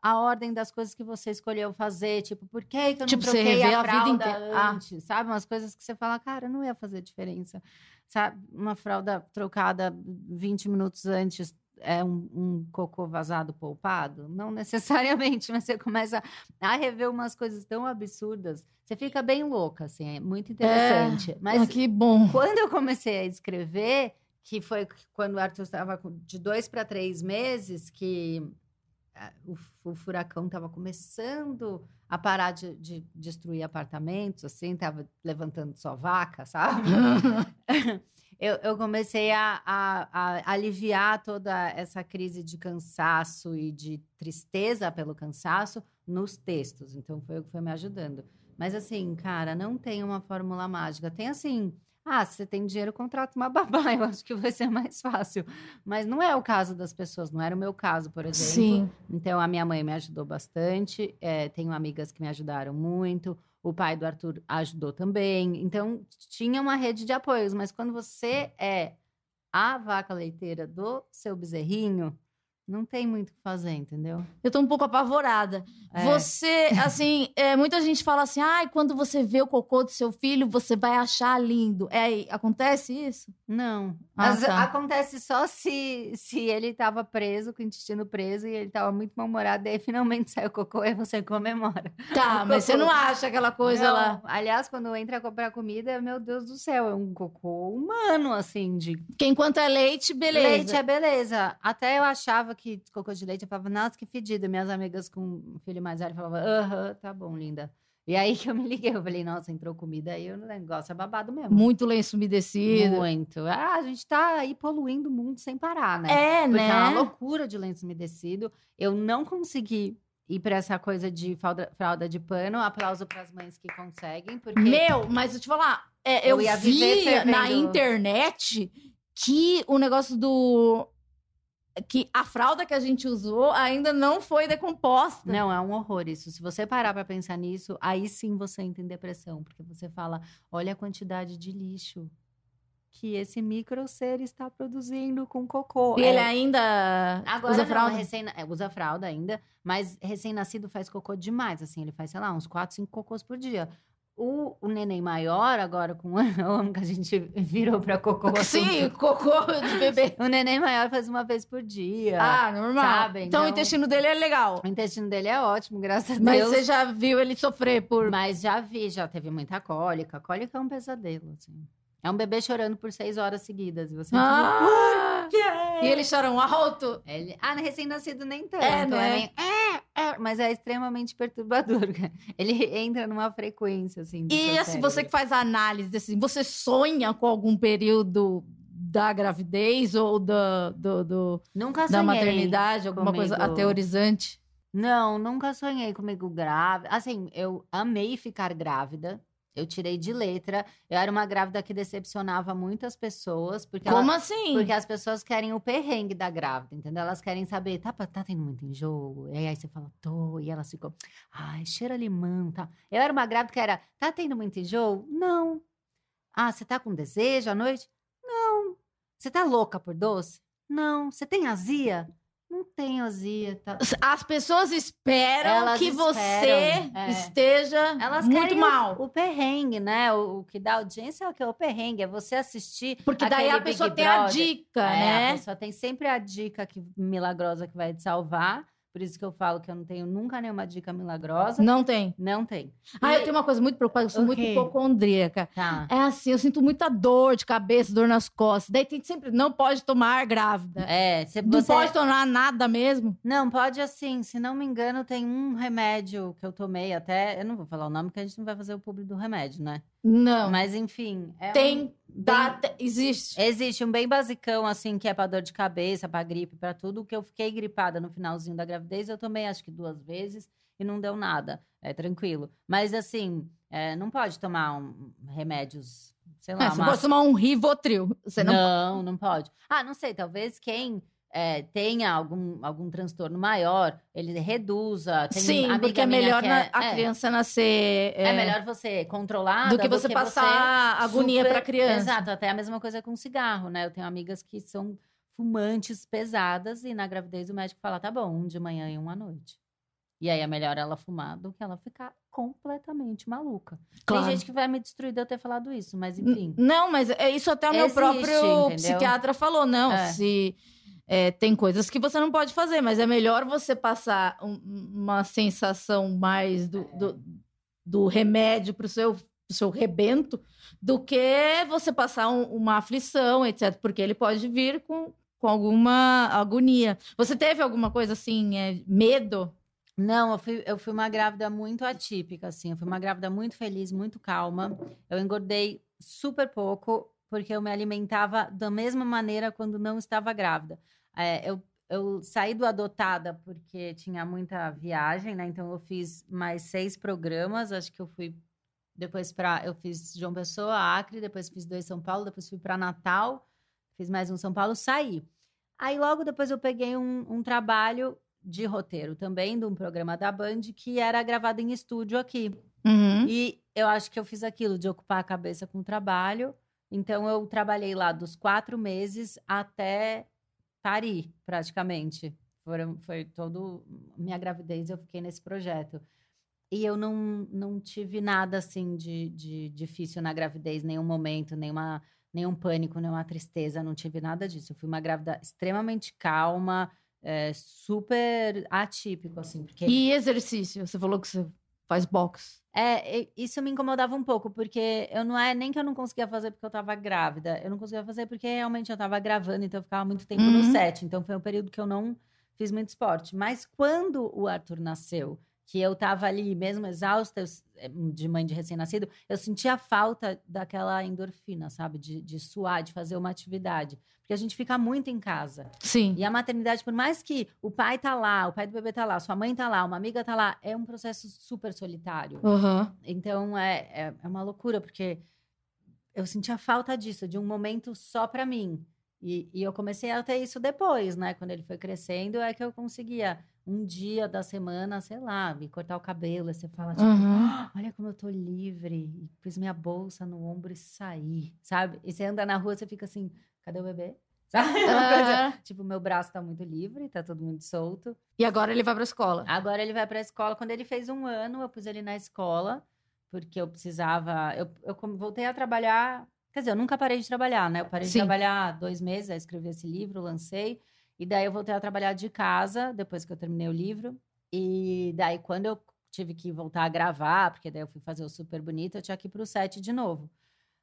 a ordem das coisas que você escolheu fazer, tipo, por que, que eu Tipo, não você troquei a a fralda inteira. Ah. antes, sabe? Umas coisas que você fala, cara, não ia fazer diferença, sabe? Uma fralda trocada 20 minutos antes é um, um cocô vazado poupado? Não necessariamente, (laughs) mas você começa a rever umas coisas tão absurdas, você fica bem louca, assim, é muito interessante. Mas Ah, que bom. quando eu comecei a escrever, que foi quando o Arthur estava de dois para três meses, que ah, o, o furacão estava começando a parar de, de destruir apartamentos, assim, estava levantando só vaca, sabe? (laughs) eu, eu comecei a, a- a aliviar toda essa crise de cansaço e de tristeza pelo cansaço nos textos. Então, foi o que foi me ajudando. Mas, assim, cara, não tem uma fórmula mágica. Tem, assim, ah, se você tem dinheiro, contrata uma babá. (laughs) Eu acho que vai ser mais fácil. Mas não é o caso das pessoas. Não era o meu caso, por exemplo. Sim. Então, a minha mãe me ajudou bastante. eh, tenho amigas que me ajudaram muito. O pai do Arthur ajudou também. Então, tinha uma rede de apoios. Mas quando você é a vaca leiteira do seu bezerrinho, não tem muito o que fazer, entendeu? Eu tô um pouco apavorada. É. Você, assim, (laughs) é, muita gente fala assim, ai, quando você vê o cocô do seu filho, você vai achar lindo. É, acontece isso? Não. Ah, Às- tá. Acontece só se, se ele estava preso, com o intestino preso, e ele estava muito mal-humorado, e aí finalmente (laughs) saiu o cocô e você comemora. Tá, mas você não acha aquela coisa Não, lá. Aliás, quando entra a comprar comida, meu Deus do céu, é um cocô humano, assim, de Porque enquanto é leite, beleza. leite é beleza. Até eu achava que cocô de leite, eu falava, nossa, que fedido. Minhas amigas com um filho mais velho falavam, aham, tá bom, linda. E aí que eu me liguei, eu falei, nossa, entrou comida aí, o negócio é babado mesmo. Muito lenço umedecido. Muito. Ah, a gente tá aí poluindo o mundo sem parar, né? É, Porque né? é uma loucura de lenço umedecido. Eu não consegui ir para essa coisa de fralda, fralda de pano. Aplauso para as mães que conseguem, porque Meu, mas eu te falar, é, eu, Eu vi na internet que o negócio do. Que a fralda que a gente usou ainda não foi decomposta. não é um horror isso. Se você parar para pensar nisso, aí sim você entra em depressão, porque você fala, olha a quantidade de lixo que esse micro ser está produzindo com cocô. E É- ele ainda Agora usa não, fralda? recém, é, usa fralda ainda, mas recém-nascido faz cocô demais, assim, ele faz, sei lá, uns 4, 5 cocôs por dia. O, o neném maior, agora com (laughs) o ano que a gente virou pra cocô. (laughs) Sim, cocô de bebê. (laughs) O neném maior faz uma vez por dia. Ah, normal. sabe, Então o então- intestino dele é legal. O intestino dele é ótimo, graças a Mas Deus. você já viu ele sofrer por. Mas já vi, já teve muita cólica. Cólica é um pesadelo, assim. É um bebê chorando por seis horas seguidas. E você Ah! fica, E eles choram alto. Ele... Ah, recém-nascido nem tanto. É, né? meio, "É, é", mas é extremamente perturbador. Ele entra numa frequência, assim. E assim, você que faz análise, assim, você sonha com algum período da gravidez ou do, do, do- Nunca da maternidade, alguma coisa comigo. aterrorizante? Não, nunca sonhei comigo grávida. Assim, eu amei ficar grávida. Eu tirei de letra. Eu era uma grávida que decepcionava muitas pessoas. Porque ela- Como assim? Porque as pessoas querem o perrengue da grávida, entendeu? Elas querem saber, tá, tá tendo muito enjoo? E aí você fala, tô. E elas ficam, ai, cheira limão, tá? Eu era uma grávida que era, tá tendo muito enjoo? Não. Ah, você tá com desejo à noite? Não. Você tá louca por doce? Não. Você tem azia? Não tenho azia, tá? As pessoas esperam Elas que esperam, você é. esteja Elas muito querem o- mal. O, perrengue, né? O, o que dá audiência é o que é o perrengue, é você assistir. Porque daí a pessoa Big tem a Brother. dica, É, né? A pessoa tem sempre a dica que, milagrosa que vai te salvar, Por isso que eu falo que eu não tenho nunca nenhuma dica milagrosa. Não tem. Não tem. Ah, E- eu tenho uma coisa muito preocupada, eu sou O muito hipocondríaca. Tá. É assim, eu sinto muita dor de cabeça, dor nas costas. Daí tem sempre, não pode tomar grávida. É, se Não você... pode tomar nada mesmo. Não, pode assim. Se não me engano, tem um remédio que eu tomei até. Eu não vou falar o nome, porque a gente não vai fazer o público do remédio, né? Não. Mas enfim. é um- tem, dá, te- existe. Existe um bem basicão, assim, que é pra dor de cabeça, pra gripe, pra tudo. Que eu fiquei gripada no finalzinho da gravidez. Eu tomei acho que duas vezes e não deu nada. É tranquilo. Mas assim, é, não pode tomar um- remédios, sei lá, É, você uma pode tomar um Rivotril. Você não, não, não pode. Ah, não sei, talvez quem é, tenha algum, algum transtorno maior, ele reduza. Tem Sim, porque é melhor que na- é, a é, criança nascer. É, melhor você controlar do que você passar agonia super- pra criança. Exato, até a mesma coisa com cigarro, né? Eu tenho amigas que são fumantes pesadas e na gravidez o médico fala: tá bom, um de manhã e um à noite. E aí é melhor ela fumar do que ela ficar completamente maluca. Claro. Tem gente que vai me destruir de eu ter falado isso, mas N- enfim. Não, mas é isso até o meu Existe, próprio entendeu? psiquiatra falou. Não, É. se é, tem coisas que você não pode fazer, mas é melhor você passar um- uma sensação mais do, do, do remédio pro seu, pro seu rebento do que você passar um- uma aflição, etc. Porque ele pode vir com, com alguma agonia. Você teve alguma coisa assim, é, medo? Não, eu fui, eu fui uma grávida muito atípica, assim. Eu fui uma grávida muito feliz, muito calma. Eu engordei super pouco, porque eu me alimentava da mesma maneira quando não estava grávida. É, eu, eu saí do adotada porque tinha muita viagem, né? Então eu fiz mais seis programas. Acho que eu fui depois para. Eu fiz João Pessoa, Acre, depois fiz dois São Paulo, depois fui para Natal, fiz mais um São Paulo, saí. Aí logo depois eu peguei um, um trabalho de roteiro também, de um programa da Band, que era gravado em estúdio aqui. Uhum. E eu acho que eu fiz aquilo de ocupar a cabeça com o trabalho. Então eu trabalhei lá dos quatro meses até parir, praticamente. Foram, foi todo minha gravidez, eu fiquei nesse projeto. E eu não, não tive nada assim de, de difícil na gravidez, nenhum momento, nenhuma, nenhum pânico, nenhuma tristeza, não tive nada disso. Eu fui uma grávida extremamente calma, é, super atípico, assim, porque E exercício? Você falou que você faz boxe. é, isso me incomodava um pouco, porque eu não é nem que eu não conseguia fazer porque eu tava grávida, eu não conseguia fazer porque realmente eu tava gravando, então eu ficava muito tempo no Uhum. set. Então foi um período que eu não fiz muito esporte. Mas quando o Arthur nasceu, que eu tava ali mesmo exausta, eu eh, de mãe de recém-nascido, eu sentia falta daquela endorfina, sabe? De, de suar, de fazer uma atividade. Porque a gente fica muito em casa. Sim. E a maternidade, por mais que o pai tá lá, o pai do bebê tá lá, sua mãe tá lá, uma amiga tá lá, é um processo super solitário. Uhum. Então é, é, é uma loucura, porque eu sentia falta disso, de um momento só para mim. E, e eu comecei a ter isso depois, né? Quando ele foi crescendo, é que eu conseguia um dia da semana, sei lá, me cortar o cabelo. Aí você fala, tipo, Uhum. "Ah, olha como eu tô livre. E pus minha bolsa no ombro e saí, sabe? E você anda na rua, você fica assim, cadê o bebê? (laughs) Sabe? Aham. tipo, meu braço tá muito livre, tá todo muito solto. E agora ele vai pra escola. Agora ele vai para a escola. Quando ele fez um ano, eu pus ele na escola, porque eu precisava. Eu, eu voltei a trabalhar. Quer dizer, eu nunca parei de trabalhar, né? Eu parei Sim. de trabalhar dois meses, aí escrevi esse livro, lancei. E daí eu voltei a trabalhar de casa, depois que eu terminei o livro. E daí, quando eu tive que voltar a gravar, porque daí eu fui fazer o super bonito, eu tinha que ir pro set de novo.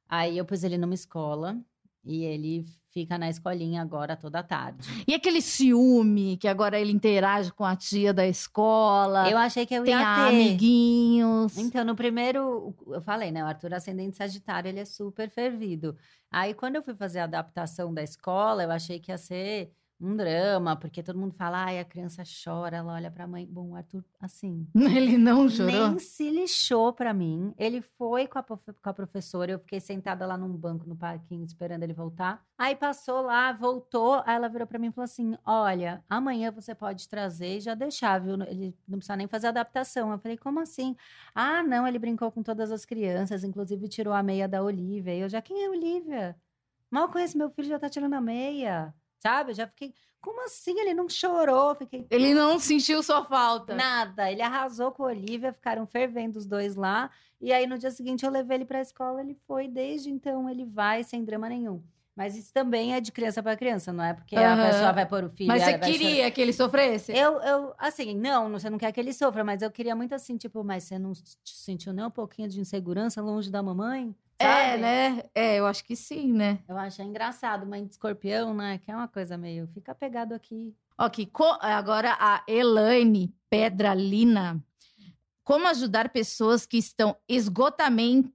Aí eu pus ele numa escola. E ele fica na escolinha agora toda tarde. E aquele ciúme que agora ele interage com a tia da escola, Eu achei que eu tem ia ter. amiguinhos. Então, no primeiro, eu falei, né? O Arthur ascendente Sagitário, ele é super fervido. Aí, quando eu fui fazer a adaptação da escola, eu achei que ia ser um drama, porque todo mundo fala, ai, a criança chora, ela olha pra mãe. Bom, o Arthur, assim, (laughs) Ele não chorou? nem se lixou pra mim. Ele foi com a, com a professora, eu fiquei sentada lá num banco no parquinho esperando ele voltar. Aí passou lá, voltou, aí ela virou pra mim e falou assim: Olha, amanhã você pode trazer e já deixar, viu? Ele não precisa nem fazer adaptação. Eu falei: Como assim? Ah, não, ele brincou com todas as crianças, inclusive tirou a meia da Olivia. E eu já, quem é Olivia? Mal conheço meu filho, já tá tirando a meia. Sabe? Eu já fiquei, como assim? Ele não chorou? Fiquei, Ele não sentiu sua falta. Nada. Ele arrasou com a Olivia, ficaram fervendo os dois lá. E aí, no dia seguinte, eu levei ele pra escola. Ele foi, desde então, ele vai sem drama nenhum. Mas isso também é de criança para criança, não é? Porque Aham. a pessoa vai pôr o filho. Mas você vai chorar. queria que ele sofresse? Eu, eu, assim, não, você não quer que ele sofra, mas eu queria muito assim, tipo, mas você não sentiu nem um pouquinho de insegurança longe da mamãe? É, Sabe? né? É, eu acho que sim, né? Eu acho engraçado, mãe de escorpião, né? Que é uma coisa meio, fica pegado aqui. Ok, co- agora a Elaine Pedralina. Como ajudar pessoas que estão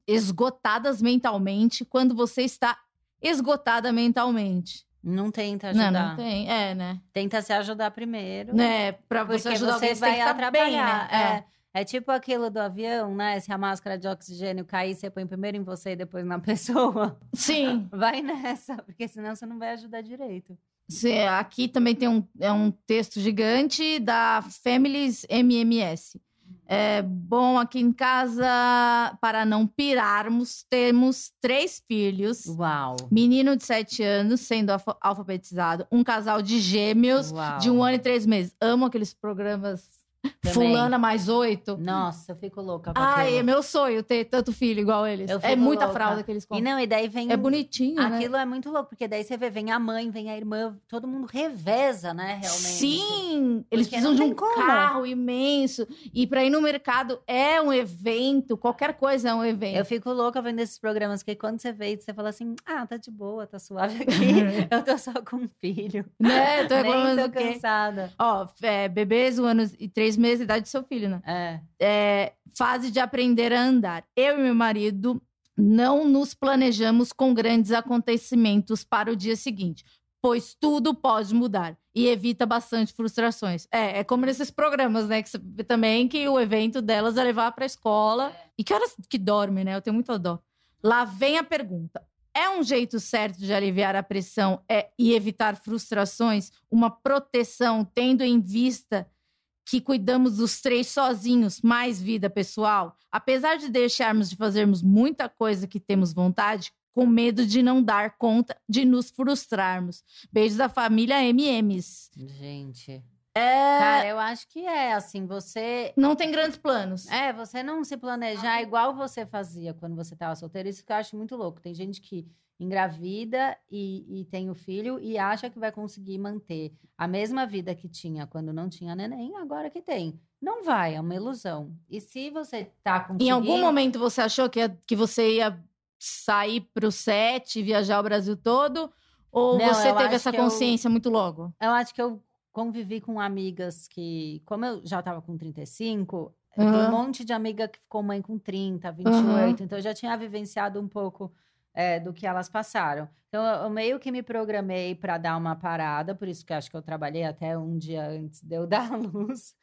esgotadas mentalmente quando você está esgotada mentalmente? Não tenta Não, ajudar. não tem. É, né? Tenta se ajudar primeiro. né? Pra você ajudar você você vai tem que estar bem, né? atrapalhar. É. É tipo aquilo do avião, né? Se a máscara de oxigênio cair, você põe primeiro em você e depois na (laughs) pessoa. Sim. Vai nessa, porque senão você não vai ajudar direito. Cê- aqui também tem um, é um texto gigante da Families MMS. É, bom, aqui em casa, para não pirarmos, temos três filhos. Uau. Menino de 7 anos sendo alfa- alfabetizado. Um casal de gêmeos Uau. de um ano e três meses. Amo aqueles programas Também. Fulana mais oito. Nossa, eu fico louca Ai, é meu sonho ter tanto filho igual eles. É muita louca. fralda que eles E compram. não, e daí vem. É bonitinho, né? Aquilo é muito louco, porque daí você vê, vem a mãe, vem a irmã, todo mundo reveza, né, realmente. Sim, eles Porque precisam de um como. carro imenso. E para ir no mercado é um evento, qualquer coisa é um evento. Eu fico louca vendo esses programas, que quando você vê, você fala assim, ah, tá de boa, tá suave (laughs) aqui, eu tô só com um filho. Né? Tô (laughs) Nem tô cansada. Ó, é, bebês, um ano e três meses, idade do seu filho, né? É. É, fase de aprender a andar. Eu e meu marido não nos planejamos com grandes acontecimentos para o dia seguinte, pois tudo pode mudar e evita bastante frustrações. É, é como nesses programas, né? Que também que o evento delas é levar para a escola e que horas que dorme, né? Eu tenho muita dó. Lá vem a pergunta. É um jeito certo de aliviar a pressão é, e evitar frustrações? Uma proteção tendo em vista que cuidamos dos três sozinhos, mais vida pessoal, apesar de deixarmos de fazermos muita coisa que temos vontade, com medo de não dar conta de nos frustrarmos. Beijos da família MMs. Gente. É, Cara, eu acho que é assim, você. não tem grandes planos. É, você não se planejar igual você fazia quando você tava solteiro. Isso que eu acho muito louco. Tem gente que engravida e, e tem o filho e acha que vai conseguir manter a mesma vida que tinha quando não tinha neném, agora que tem. Não vai, é uma ilusão. E se você tá conseguindo... Em algum momento você achou que, ia- que você ia sair pro set, viajar o Brasil todo? Ou Não, você teve essa que eu- consciência muito logo? Eu acho que eu convivi com amigas que, como eu já tava com 35, tem Aham. um monte de amiga que ficou mãe com 30, 28, então eu já tinha vivenciado um pouco é, do que elas passaram. Então eu, eu meio que me programei para dar uma parada, por isso que eu acho que eu trabalhei até um dia antes de eu (laughs) dar a luz,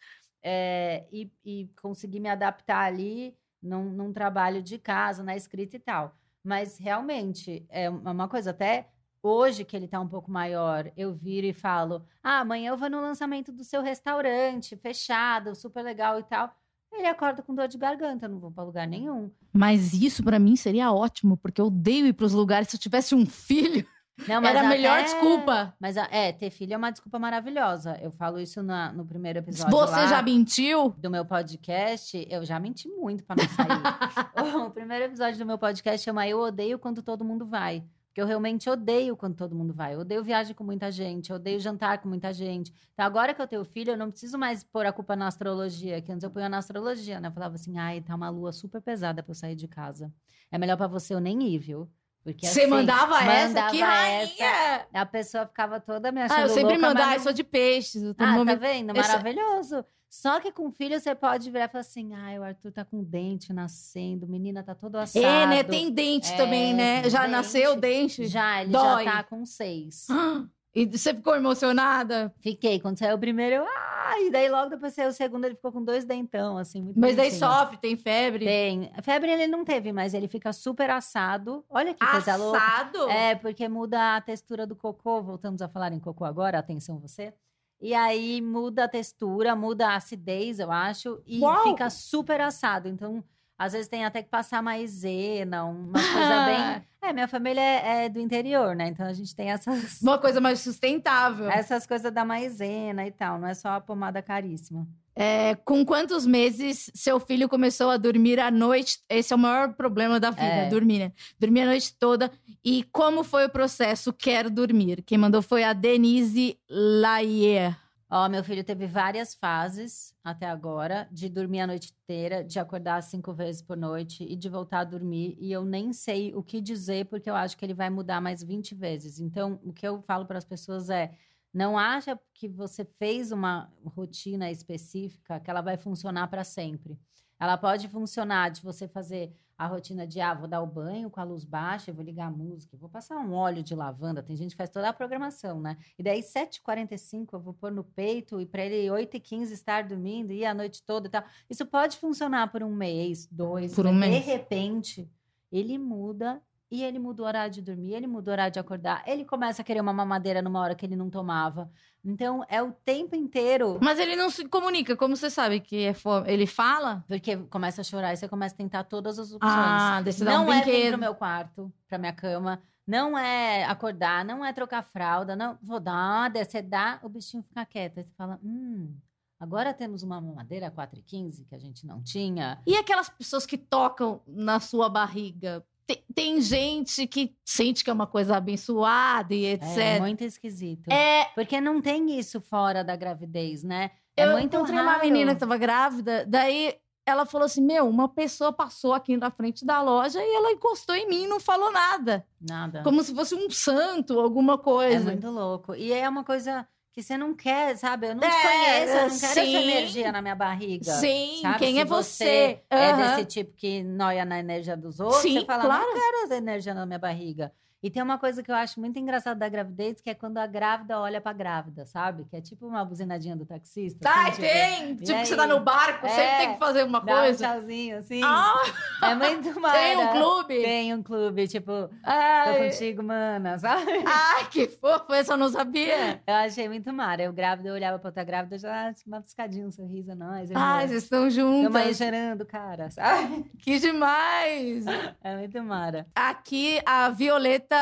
é, e, e consegui me adaptar ali num, num trabalho de casa, na escrita e tal. Mas realmente é uma coisa até hoje que ele tá um pouco maior, eu viro e falo: "Ah, amanhã eu vou no lançamento do seu restaurante, fechado, super legal e tal". Ele acorda com dor de garganta, não vou para lugar nenhum. Mas isso pra mim seria ótimo, porque eu odeio ir pros lugares. Se eu tivesse um filho, (laughs) Não, (laughs) era a melhor desculpa. Mas é, ter filho é uma desculpa maravilhosa. Eu falo isso na- no primeiro episódio Você lá já mentiu? do meu podcast. Eu já menti muito para não sair. (laughs) o primeiro episódio do meu podcast chama Eu Odeio Quando Todo Mundo Vai. Porque eu realmente odeio quando todo mundo vai. Eu odeio viagem com muita gente, eu odeio jantar com muita gente. Então, agora que eu tenho filho, eu não preciso mais pôr a culpa na astrologia, que antes eu punha na astrologia, né? Eu falava assim, ai, tá uma lua super pesada pra eu sair de casa. É melhor pra você eu nem ir, viu? Porque Você assim, mandava, essa? mandava Que essa. rainha! A pessoa ficava toda me achando Ah, eu sempre louca, mandava, mas eu sou de peixes. Eu tenho ah, tá vendo? Maravilhoso. Só que com filho você pode virar e falar assim: ai, o Arthur tá com dente nascendo, menina tá todo assado. É, né? Tem dente É, também, né? Já dente. nasceu o dente? Já, ele Dói. já tá com seis. (gasps) E você ficou emocionada? Fiquei. Quando saiu o primeiro, eu. Ah, e daí logo depois saiu o segundo, ele ficou com dois dentão, assim, muito Mas daí sofre, tem febre. Tem. Febre ele não teve, mas ele fica super assado. Olha que coisa louca. Assado? É, porque muda a textura do cocô. Voltamos a falar em cocô agora, atenção você. E aí muda a textura, muda a acidez, eu acho, e Uau! fica super assado. Então, às vezes tem até que passar maisena, uma coisa bem. (laughs) É, minha família é, é do interior, né? Então a gente tem essas, Uma coisa mais sustentável. essas coisas da maisena e tal, não é só a pomada caríssima. É, com quantos meses seu filho começou a dormir à noite? Esse é o maior problema da vida, É. dormir, né? Dormir a noite toda E como foi o processo Quero Dormir? Quem mandou foi a Denise Laier. Ó, meu filho teve várias fases até agora de dormir a noite inteira, de acordar cinco vezes por noite e de voltar a dormir. E eu nem sei o que dizer, porque eu acho que ele vai mudar mais 20 vezes. Então, o que eu falo para as pessoas é: não acha que você fez uma rotina específica que ela vai funcionar para sempre. Ela pode funcionar de você fazer a rotina de, ah, vou dar o banho com a luz baixa, vou ligar a música, vou passar um óleo de lavanda. Tem gente que faz toda a programação, né? E daí, 7h45, eu vou pôr no peito e para ele 8h15 estar dormindo e a noite toda e tal. Isso pode funcionar por um mês, dois, Por um mês. de repente, ele muda e ele muda o horário de dormir, ele muda o horário de acordar, ele começa a querer uma mamadeira numa hora que ele não tomava. Então, é o tempo inteiro. Mas ele não se comunica, como você sabe que é fome? Ele fala? Porque começa a chorar e você começa a tentar todas as opções. Ah, você dá um não é vir brinquedo. pro meu quarto, pra minha cama. Não é acordar, não é trocar fralda, não. Vou dar você dá, o bichinho fica quieto. Aí você fala, hum, agora temos uma mamadeira 4,15 que a gente não tinha. E aquelas pessoas que tocam na sua barriga? Tem, tem gente que sente que é uma coisa abençoada e etc. É muito esquisito. É, Porque não tem isso fora da gravidez, né? É eu muito encontrei uma raro. menina que tava grávida, daí ela falou assim: Meu, uma pessoa passou aqui na frente da loja e ela encostou em mim e não falou nada. Nada. Como se fosse um santo, alguma É coisa. muito louco. E é uma coisa que você não quer, sabe? Eu não te É, conheço, eu não quero sim. essa energia na minha barriga. Sim, Sabe? quem Se é você? é Aham. desse tipo que noia na energia dos outros, Sim, você fala, claro. não quero essa energia na minha barriga. E tem uma coisa que eu acho muito engraçada da gravidez, que é quando a grávida olha pra grávida, sabe? Que é tipo uma buzinadinha do taxista. Tá, assim, tipo, tem. Tipo, que você tá no barco, sempre É, tem que fazer uma Dá um coisa. tchauzinho, assim. Ah, é muito (laughs) mara. tem um clube? Tem um clube, tipo, tô Ai, contigo, mana, (laughs) sabe? ai, que fofo, essa eu não sabia. Eu achei muito mara. Eu grávida, eu olhava pra outra grávida, já tinha uma piscadinha, um sorriso, nós. Ai, vocês estão aí juntas. gerando, cara, sabe? Que demais. É muito mara. Aqui, a Violeta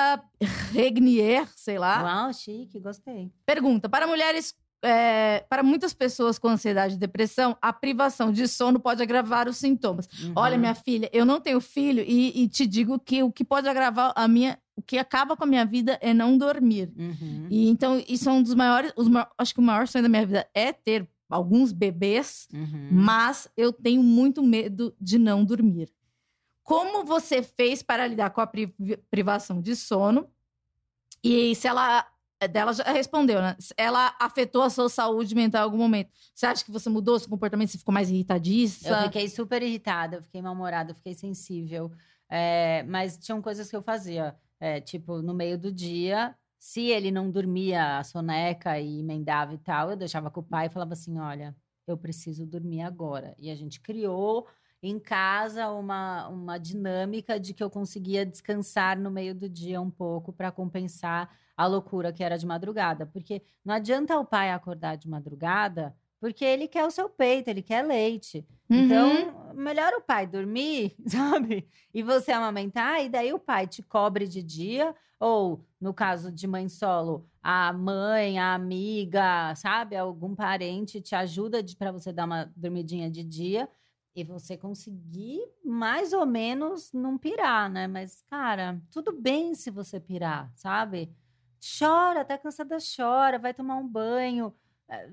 Regnier, sei lá, Uau, chique, gostei. pergunta: para mulheres. é, para muitas pessoas com ansiedade e depressão, a privação de sono pode agravar os sintomas. Uhum. Olha, minha filha, eu não tenho filho e, e te digo que o que pode agravar a minha. O que acaba com a minha vida é não dormir. Uhum. E então, isso é um dos maiores. Os, acho que o maior sonho da minha vida é ter alguns bebês, Uhum. mas eu tenho muito medo de não dormir. Como você fez para lidar com a pri- privação de sono? E se ela. Dela já respondeu, né? Ela afetou a sua saúde mental em algum momento. Você acha que você mudou seu comportamento? Você ficou mais irritadiça? Eu fiquei super irritada, eu fiquei mal-humorada, eu fiquei sensível. É, mas tinham coisas que eu fazia. é, tipo, no meio do dia, se ele não dormia a soneca e emendava e tal, eu deixava com o pai e falava assim: olha, eu preciso dormir agora. E a gente criou em casa uma, uma dinâmica de que eu conseguia descansar no meio do dia um pouco para compensar a loucura que era de madrugada. Porque não adianta o pai acordar de madrugada, porque ele quer o seu peito, ele quer leite. Uhum. Então, melhor o pai dormir, (laughs) sabe? E você amamentar, e daí o pai te cobre de dia, ou no caso de mãe solo, a mãe, a amiga, sabe? Algum parente te ajuda para você dar uma dormidinha de dia e você conseguir mais ou menos não pirar, né? Mas, cara, tudo bem se você pirar, sabe? Chora, tá cansada, chora, vai tomar um banho. É,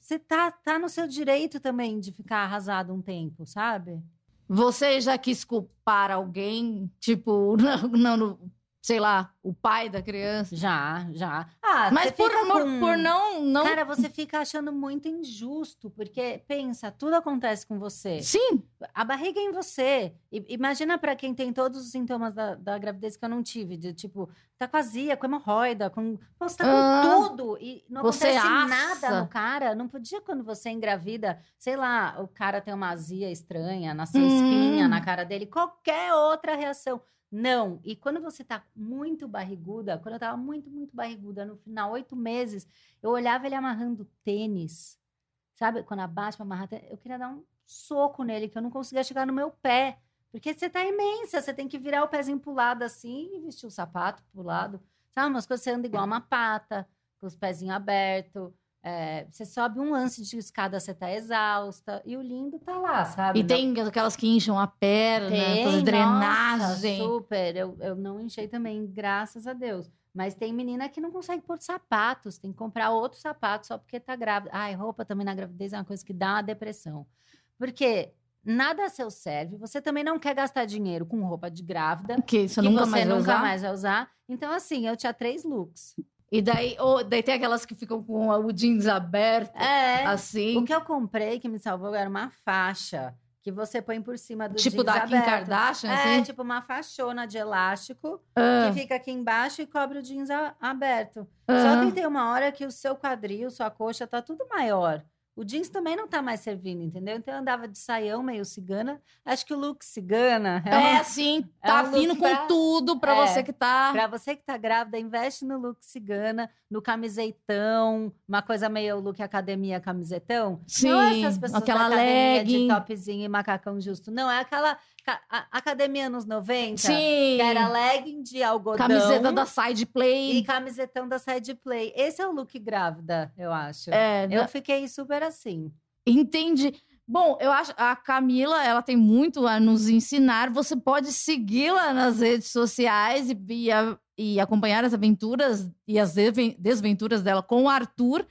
Você tá, tá no seu direito também de ficar arrasado um tempo, sabe? Você já quis culpar alguém? Tipo, (laughs) não, não, sei lá, o pai da criança? Já, já. Ah, Mas por, com- por não. não... Cara, você fica achando muito injusto, porque pensa, tudo acontece com você. Sim, A barriga é em você. I- imagina pra quem tem todos os sintomas da, da gravidez que eu não tive, de tipo, tá com azia, com hemorroida, com. Pô, você tá com Ah, tudo e não acontece assa. nada no cara. Não podia quando você engravida, sei lá, o cara tem uma azia estranha, nasceu Hum. espinha na cara dele, qualquer outra reação. Não. E quando você tá muito barriguda, quando eu tava muito, muito barriguda, no final, oito meses, eu olhava ele amarrando tênis. Sabe? Quando abaixa pra amarrar tênis, eu queria dar um soco nele, que eu não conseguia chegar no meu pé. Porque você tá imensa, você tem que virar o pezinho pro lado assim e vestir o sapato pro lado. Sabe? Umas coisas você anda igual uma pata, com os pezinhos abertos. É, você sobe um lance de escada, você tá exausta. E o lindo tá lá, sabe? E tem aquelas que incham a perna, Tem, drenagem. Nossa, super. Eu, eu não enchei também, graças a Deus. Mas tem menina que não consegue pôr sapatos, tem que comprar outro sapato só porque tá grávida. Ai, roupa também na gravidez é uma coisa que dá uma depressão. Porque nada a seu serve, você também não quer gastar dinheiro com roupa de grávida, Que você que nunca você mais nunca usar. mais vai usar. Então, assim, eu tinha três looks. E daí, ou, daí tem aquelas que ficam com o jeans aberto, É. assim. O que eu comprei que me salvou era uma faixa que você põe por cima do Tipo jeans da Kim aberto. Kardashian, É, assim. tipo uma faixona de elástico Ah, que fica aqui embaixo e cobre o jeans a- aberto. ah. Só que tem uma hora que o seu quadril, sua coxa tá tudo maior. O jeans também não tá mais servindo, entendeu? Então eu andava de saião meio cigana. Acho que o look cigana é, É uma- assim, é tá um look vindo com pra- tudo pra É, você que tá. Pra você que tá grávida, investe no look cigana, no camisetão, uma coisa meio look academia camisetão. Sim, não é essas pessoas aquela legging. de topzinho e macacão justo. Não, é aquela a- academia nos 90, Sim. que era legging de algodão. Camiseta da Side E Play. camisetão da Side Play. Esse é o look grávida, eu acho. É, Eu fiquei super assim. Entendi. Bom, eu acho a Camila, ela tem muito a nos ensinar. Você pode segui-la nas redes sociais e, e, a- e acompanhar as aventuras e as desventuras dela com o Arthur,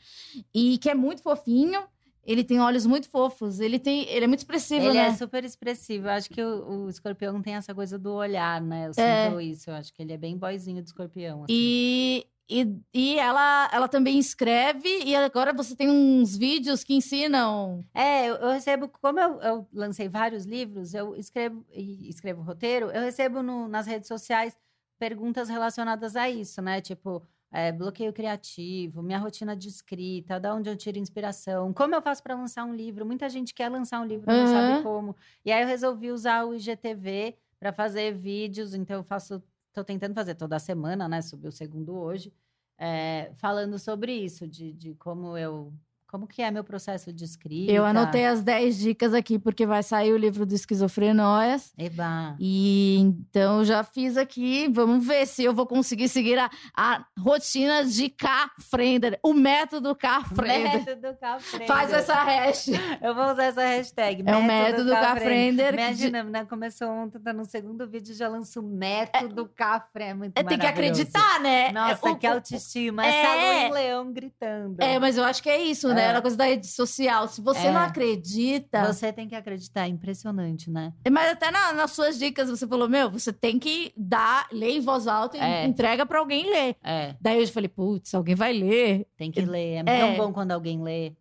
e que é muito fofinho. Ele tem olhos muito fofos. Ele tem, ele é muito expressivo, Ele né? é super expressivo. Eu acho que o, o escorpião tem essa coisa do olhar, né? Eu É. sinto isso. Eu acho que ele é bem boyzinho do escorpião. assim. E, e, e ela, ela também escreve, e agora você tem uns vídeos que ensinam. É, eu, eu recebo, como eu, eu lancei vários livros, eu escrevo e escrevo roteiro, eu recebo no- nas redes sociais perguntas relacionadas a isso, né? Tipo, é, bloqueio criativo, minha rotina de escrita, da onde eu tiro inspiração, como eu faço para lançar um livro. Muita gente quer lançar um livro, não Aham. sabe como. E aí eu resolvi usar o IGTV para fazer vídeos, então eu faço, tô tentando fazer toda semana, né? Subi o segundo hoje, é, falando sobre isso, de, de como eu. Como que é meu processo de escrita? Eu anotei as 10 dicas aqui, porque vai sair o livro do Esquizofrenóias. Eba. E então eu já fiz aqui. Vamos ver se eu vou conseguir seguir a, a rotina de K. Frender, o método K. Frender. Método Cafrender. Faz essa hash. Eu vou usar essa hashtag. É o método Cafrender. que de- Imagina, né? Começou ontem, tá no segundo vídeo, já lança o método Cafré. Muito É, tem que acreditar, né? Nossa, É, o- que autoestima. É. Essa Luiz Leão gritando. É, mas eu acho que é isso, né? É. Era coisa da rede social. Se você É. não acredita. Você tem que acreditar, é impressionante, né? Mas até na- nas suas dicas você falou, meu, você tem que dar, ler em voz alta e É. entrega pra alguém ler. É, Daí eu falei, putz, alguém vai ler. tem que ler. É, É. tão bom quando alguém lê.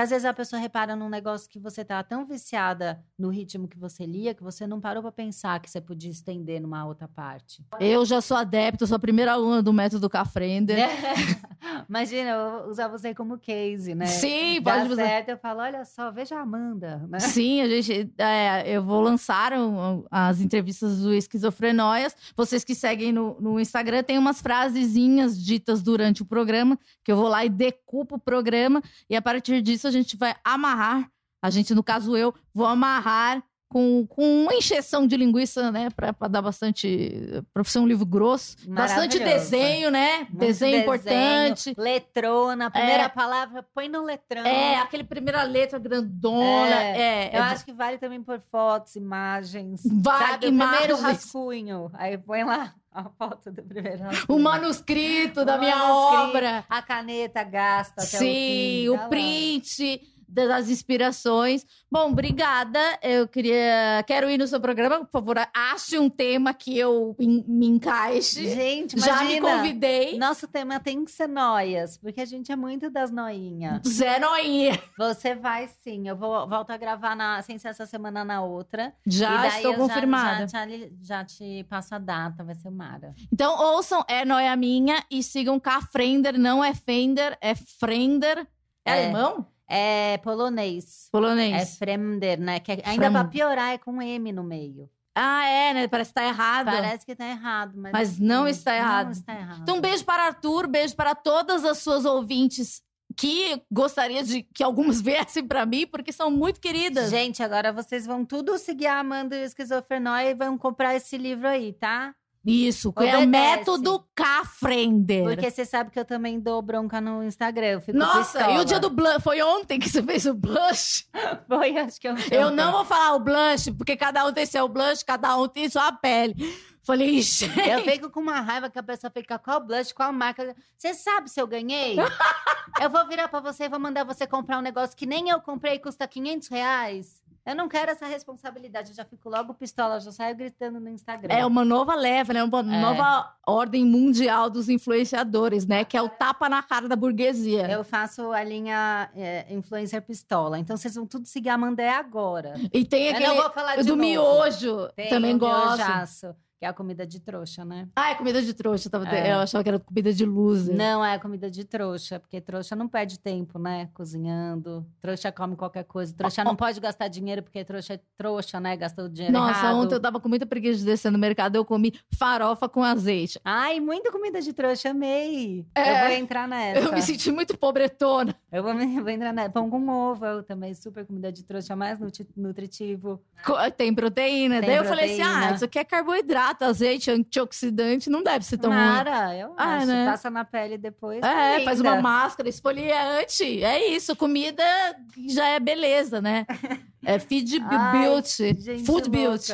Porque às vezes a pessoa repara num negócio que você tá tão viciada no ritmo que você lia que você não parou pra pensar que você podia estender numa outra parte. Eu já sou adepta, sou a primeira aluna do método Cafrender. (laughs) Imagina, eu usar você como case, né? Sim, Dá pode usar. certo, eu falo, olha só, veja a Amanda, né? Sim, a gente. é, eu vou lançar um- as entrevistas do Esquizofrenóias. Vocês que seguem no, no Instagram, tem umas frasezinhas ditas durante o programa, que eu vou lá e decupo o programa. E a partir disso a gente vai amarrar. A gente, no caso eu, vou amarrar com, com uma encheção de linguiça, né? Pra, pra dar bastante. Pra ser um livro grosso. Bastante desenho, né? Muito desenho, importante. Letrona, primeira É. palavra, põe no letrão. É, aquele primeira letra grandona. É, Eu é- acho que vale também por fotos, imagens. Vai- sabe? O primeiro imagens. rascunho. Aí põe lá a foto do primeiro rascunho. o manuscrito da O minha manuscrito, obra. A caneta gasta até Sim, o o, fim. tá lá. print das inspirações. Bom, obrigada. Eu queria. Quero ir no seu programa, por favor, ache um tema que eu em- me encaixe. Gente, Já me imagina. convidei. Nosso tema tem que ser noias, porque a gente é muito das noinhas. Zé Noinha. Você vai sim. Eu vou volto a gravar na, sem ser essa semana na outra. Já estou confirmada. Já, já, já te passo a data, vai ser Mara. Então, ouçam É Noia Minha e sigam K. Frender. Não é Fender, é Frender. É, É. alemão? É polonês. É Polonês. Fremder, né? Que é- ainda Frem- pra piorar é com M no meio. Ah, é, né? Parece que tá errado. Parece que tá errado, mas, Mas não está errado. Não está errado. Então, um beijo para Arthur, beijo para todas as suas ouvintes que gostaria de que algumas (laughs) viessem para mim, porque são muito queridas. Gente, agora vocês vão tudo seguir a Amanda e o Esquizofrenóia e vão comprar esse livro aí, tá? Isso, é o método K-Frender. Porque você sabe que eu também dou bronca no Instagram. Eu fico Nossa, pistola. e o dia do blush? Foi ontem que você fez o blush? (laughs) Foi, acho que eu Eu não vou falar o blush, porque cada um tem seu blush, cada um tem sua pele. Falei, (laughs) gente. Eu fico com uma raiva que a pessoa fica qual blush, qual marca. Você sabe se eu ganhei? (laughs) eu vou virar pra você e vou mandar você comprar um negócio que nem eu comprei e custa 500 reais. Eu não quero essa responsabilidade. Eu já fico logo pistola, já saio gritando no Instagram. É uma nova leva, né? Uma nova ordem mundial dos influenciadores, né? Que é o tapa na cara da burguesia. Eu faço a linha é, influencer pistola. Então vocês vão tudo seguir a Mandé agora. E tem Eu aquele não vou falar do novo. miojo, Tem também gosto. miojaço, que é a comida de trouxa, né? Ah, é comida de trouxa. eu Tava... É. Eu achava que era comida de loser. Não é comida de trouxa, porque trouxa não perde tempo, né? Cozinhando. Trouxa come qualquer coisa. Trouxa não pode gastar dinheiro, porque trouxa é trouxa, né? Gastou dinheiro Nossa, errado. ontem eu tava com muita preguiça de descer no mercado, eu comi farofa com azeite. Ai, muita comida de trouxa, amei. É. Eu vou entrar nessa. Eu me senti muito pobretona. Eu vou, vou entrar nessa. Pão com ovo, eu também. Super comida de trouxa, mais nutri- nutritivo. Tem proteína. Tem Daí eu falei assim: proteína. ah, isso aqui é carboidrato, azeite, antioxidante, não deve ser tão ruim. Mara, eu Ah, acho. né? Passa na pele depois. É, tá faz linda. uma máscara esfoliante. É isso, comida já é beleza, né? (laughs) É feed Ai, beauty, food beauty.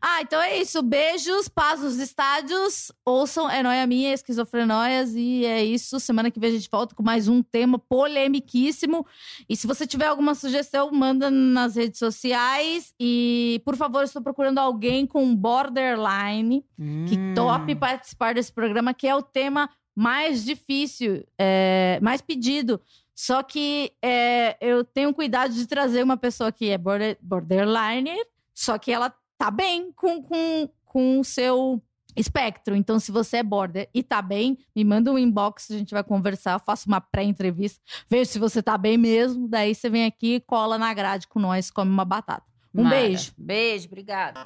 Ah, então é isso. Beijos, paz nos estádios. Ouçam É Noia Minha, Esquizofrenóias. E é isso. Semana que vem a gente volta com mais um tema polemiquíssimo. E se você tiver alguma sugestão, manda nas redes sociais. E, por favor, estou procurando alguém com borderline que Hum. top participar desse programa, que é o tema mais difícil, é, mais pedido. Só que é, eu tenho cuidado de trazer uma pessoa que é border, borderline, só que ela tá bem com, com, com o seu espectro. Então, se você é border e tá bem, me manda um inbox, a gente vai conversar, faço uma pré-entrevista, vejo se você tá bem mesmo, daí você vem aqui, cola na grade com nós, come uma batata. Um Mara. beijo. Beijo, obrigada.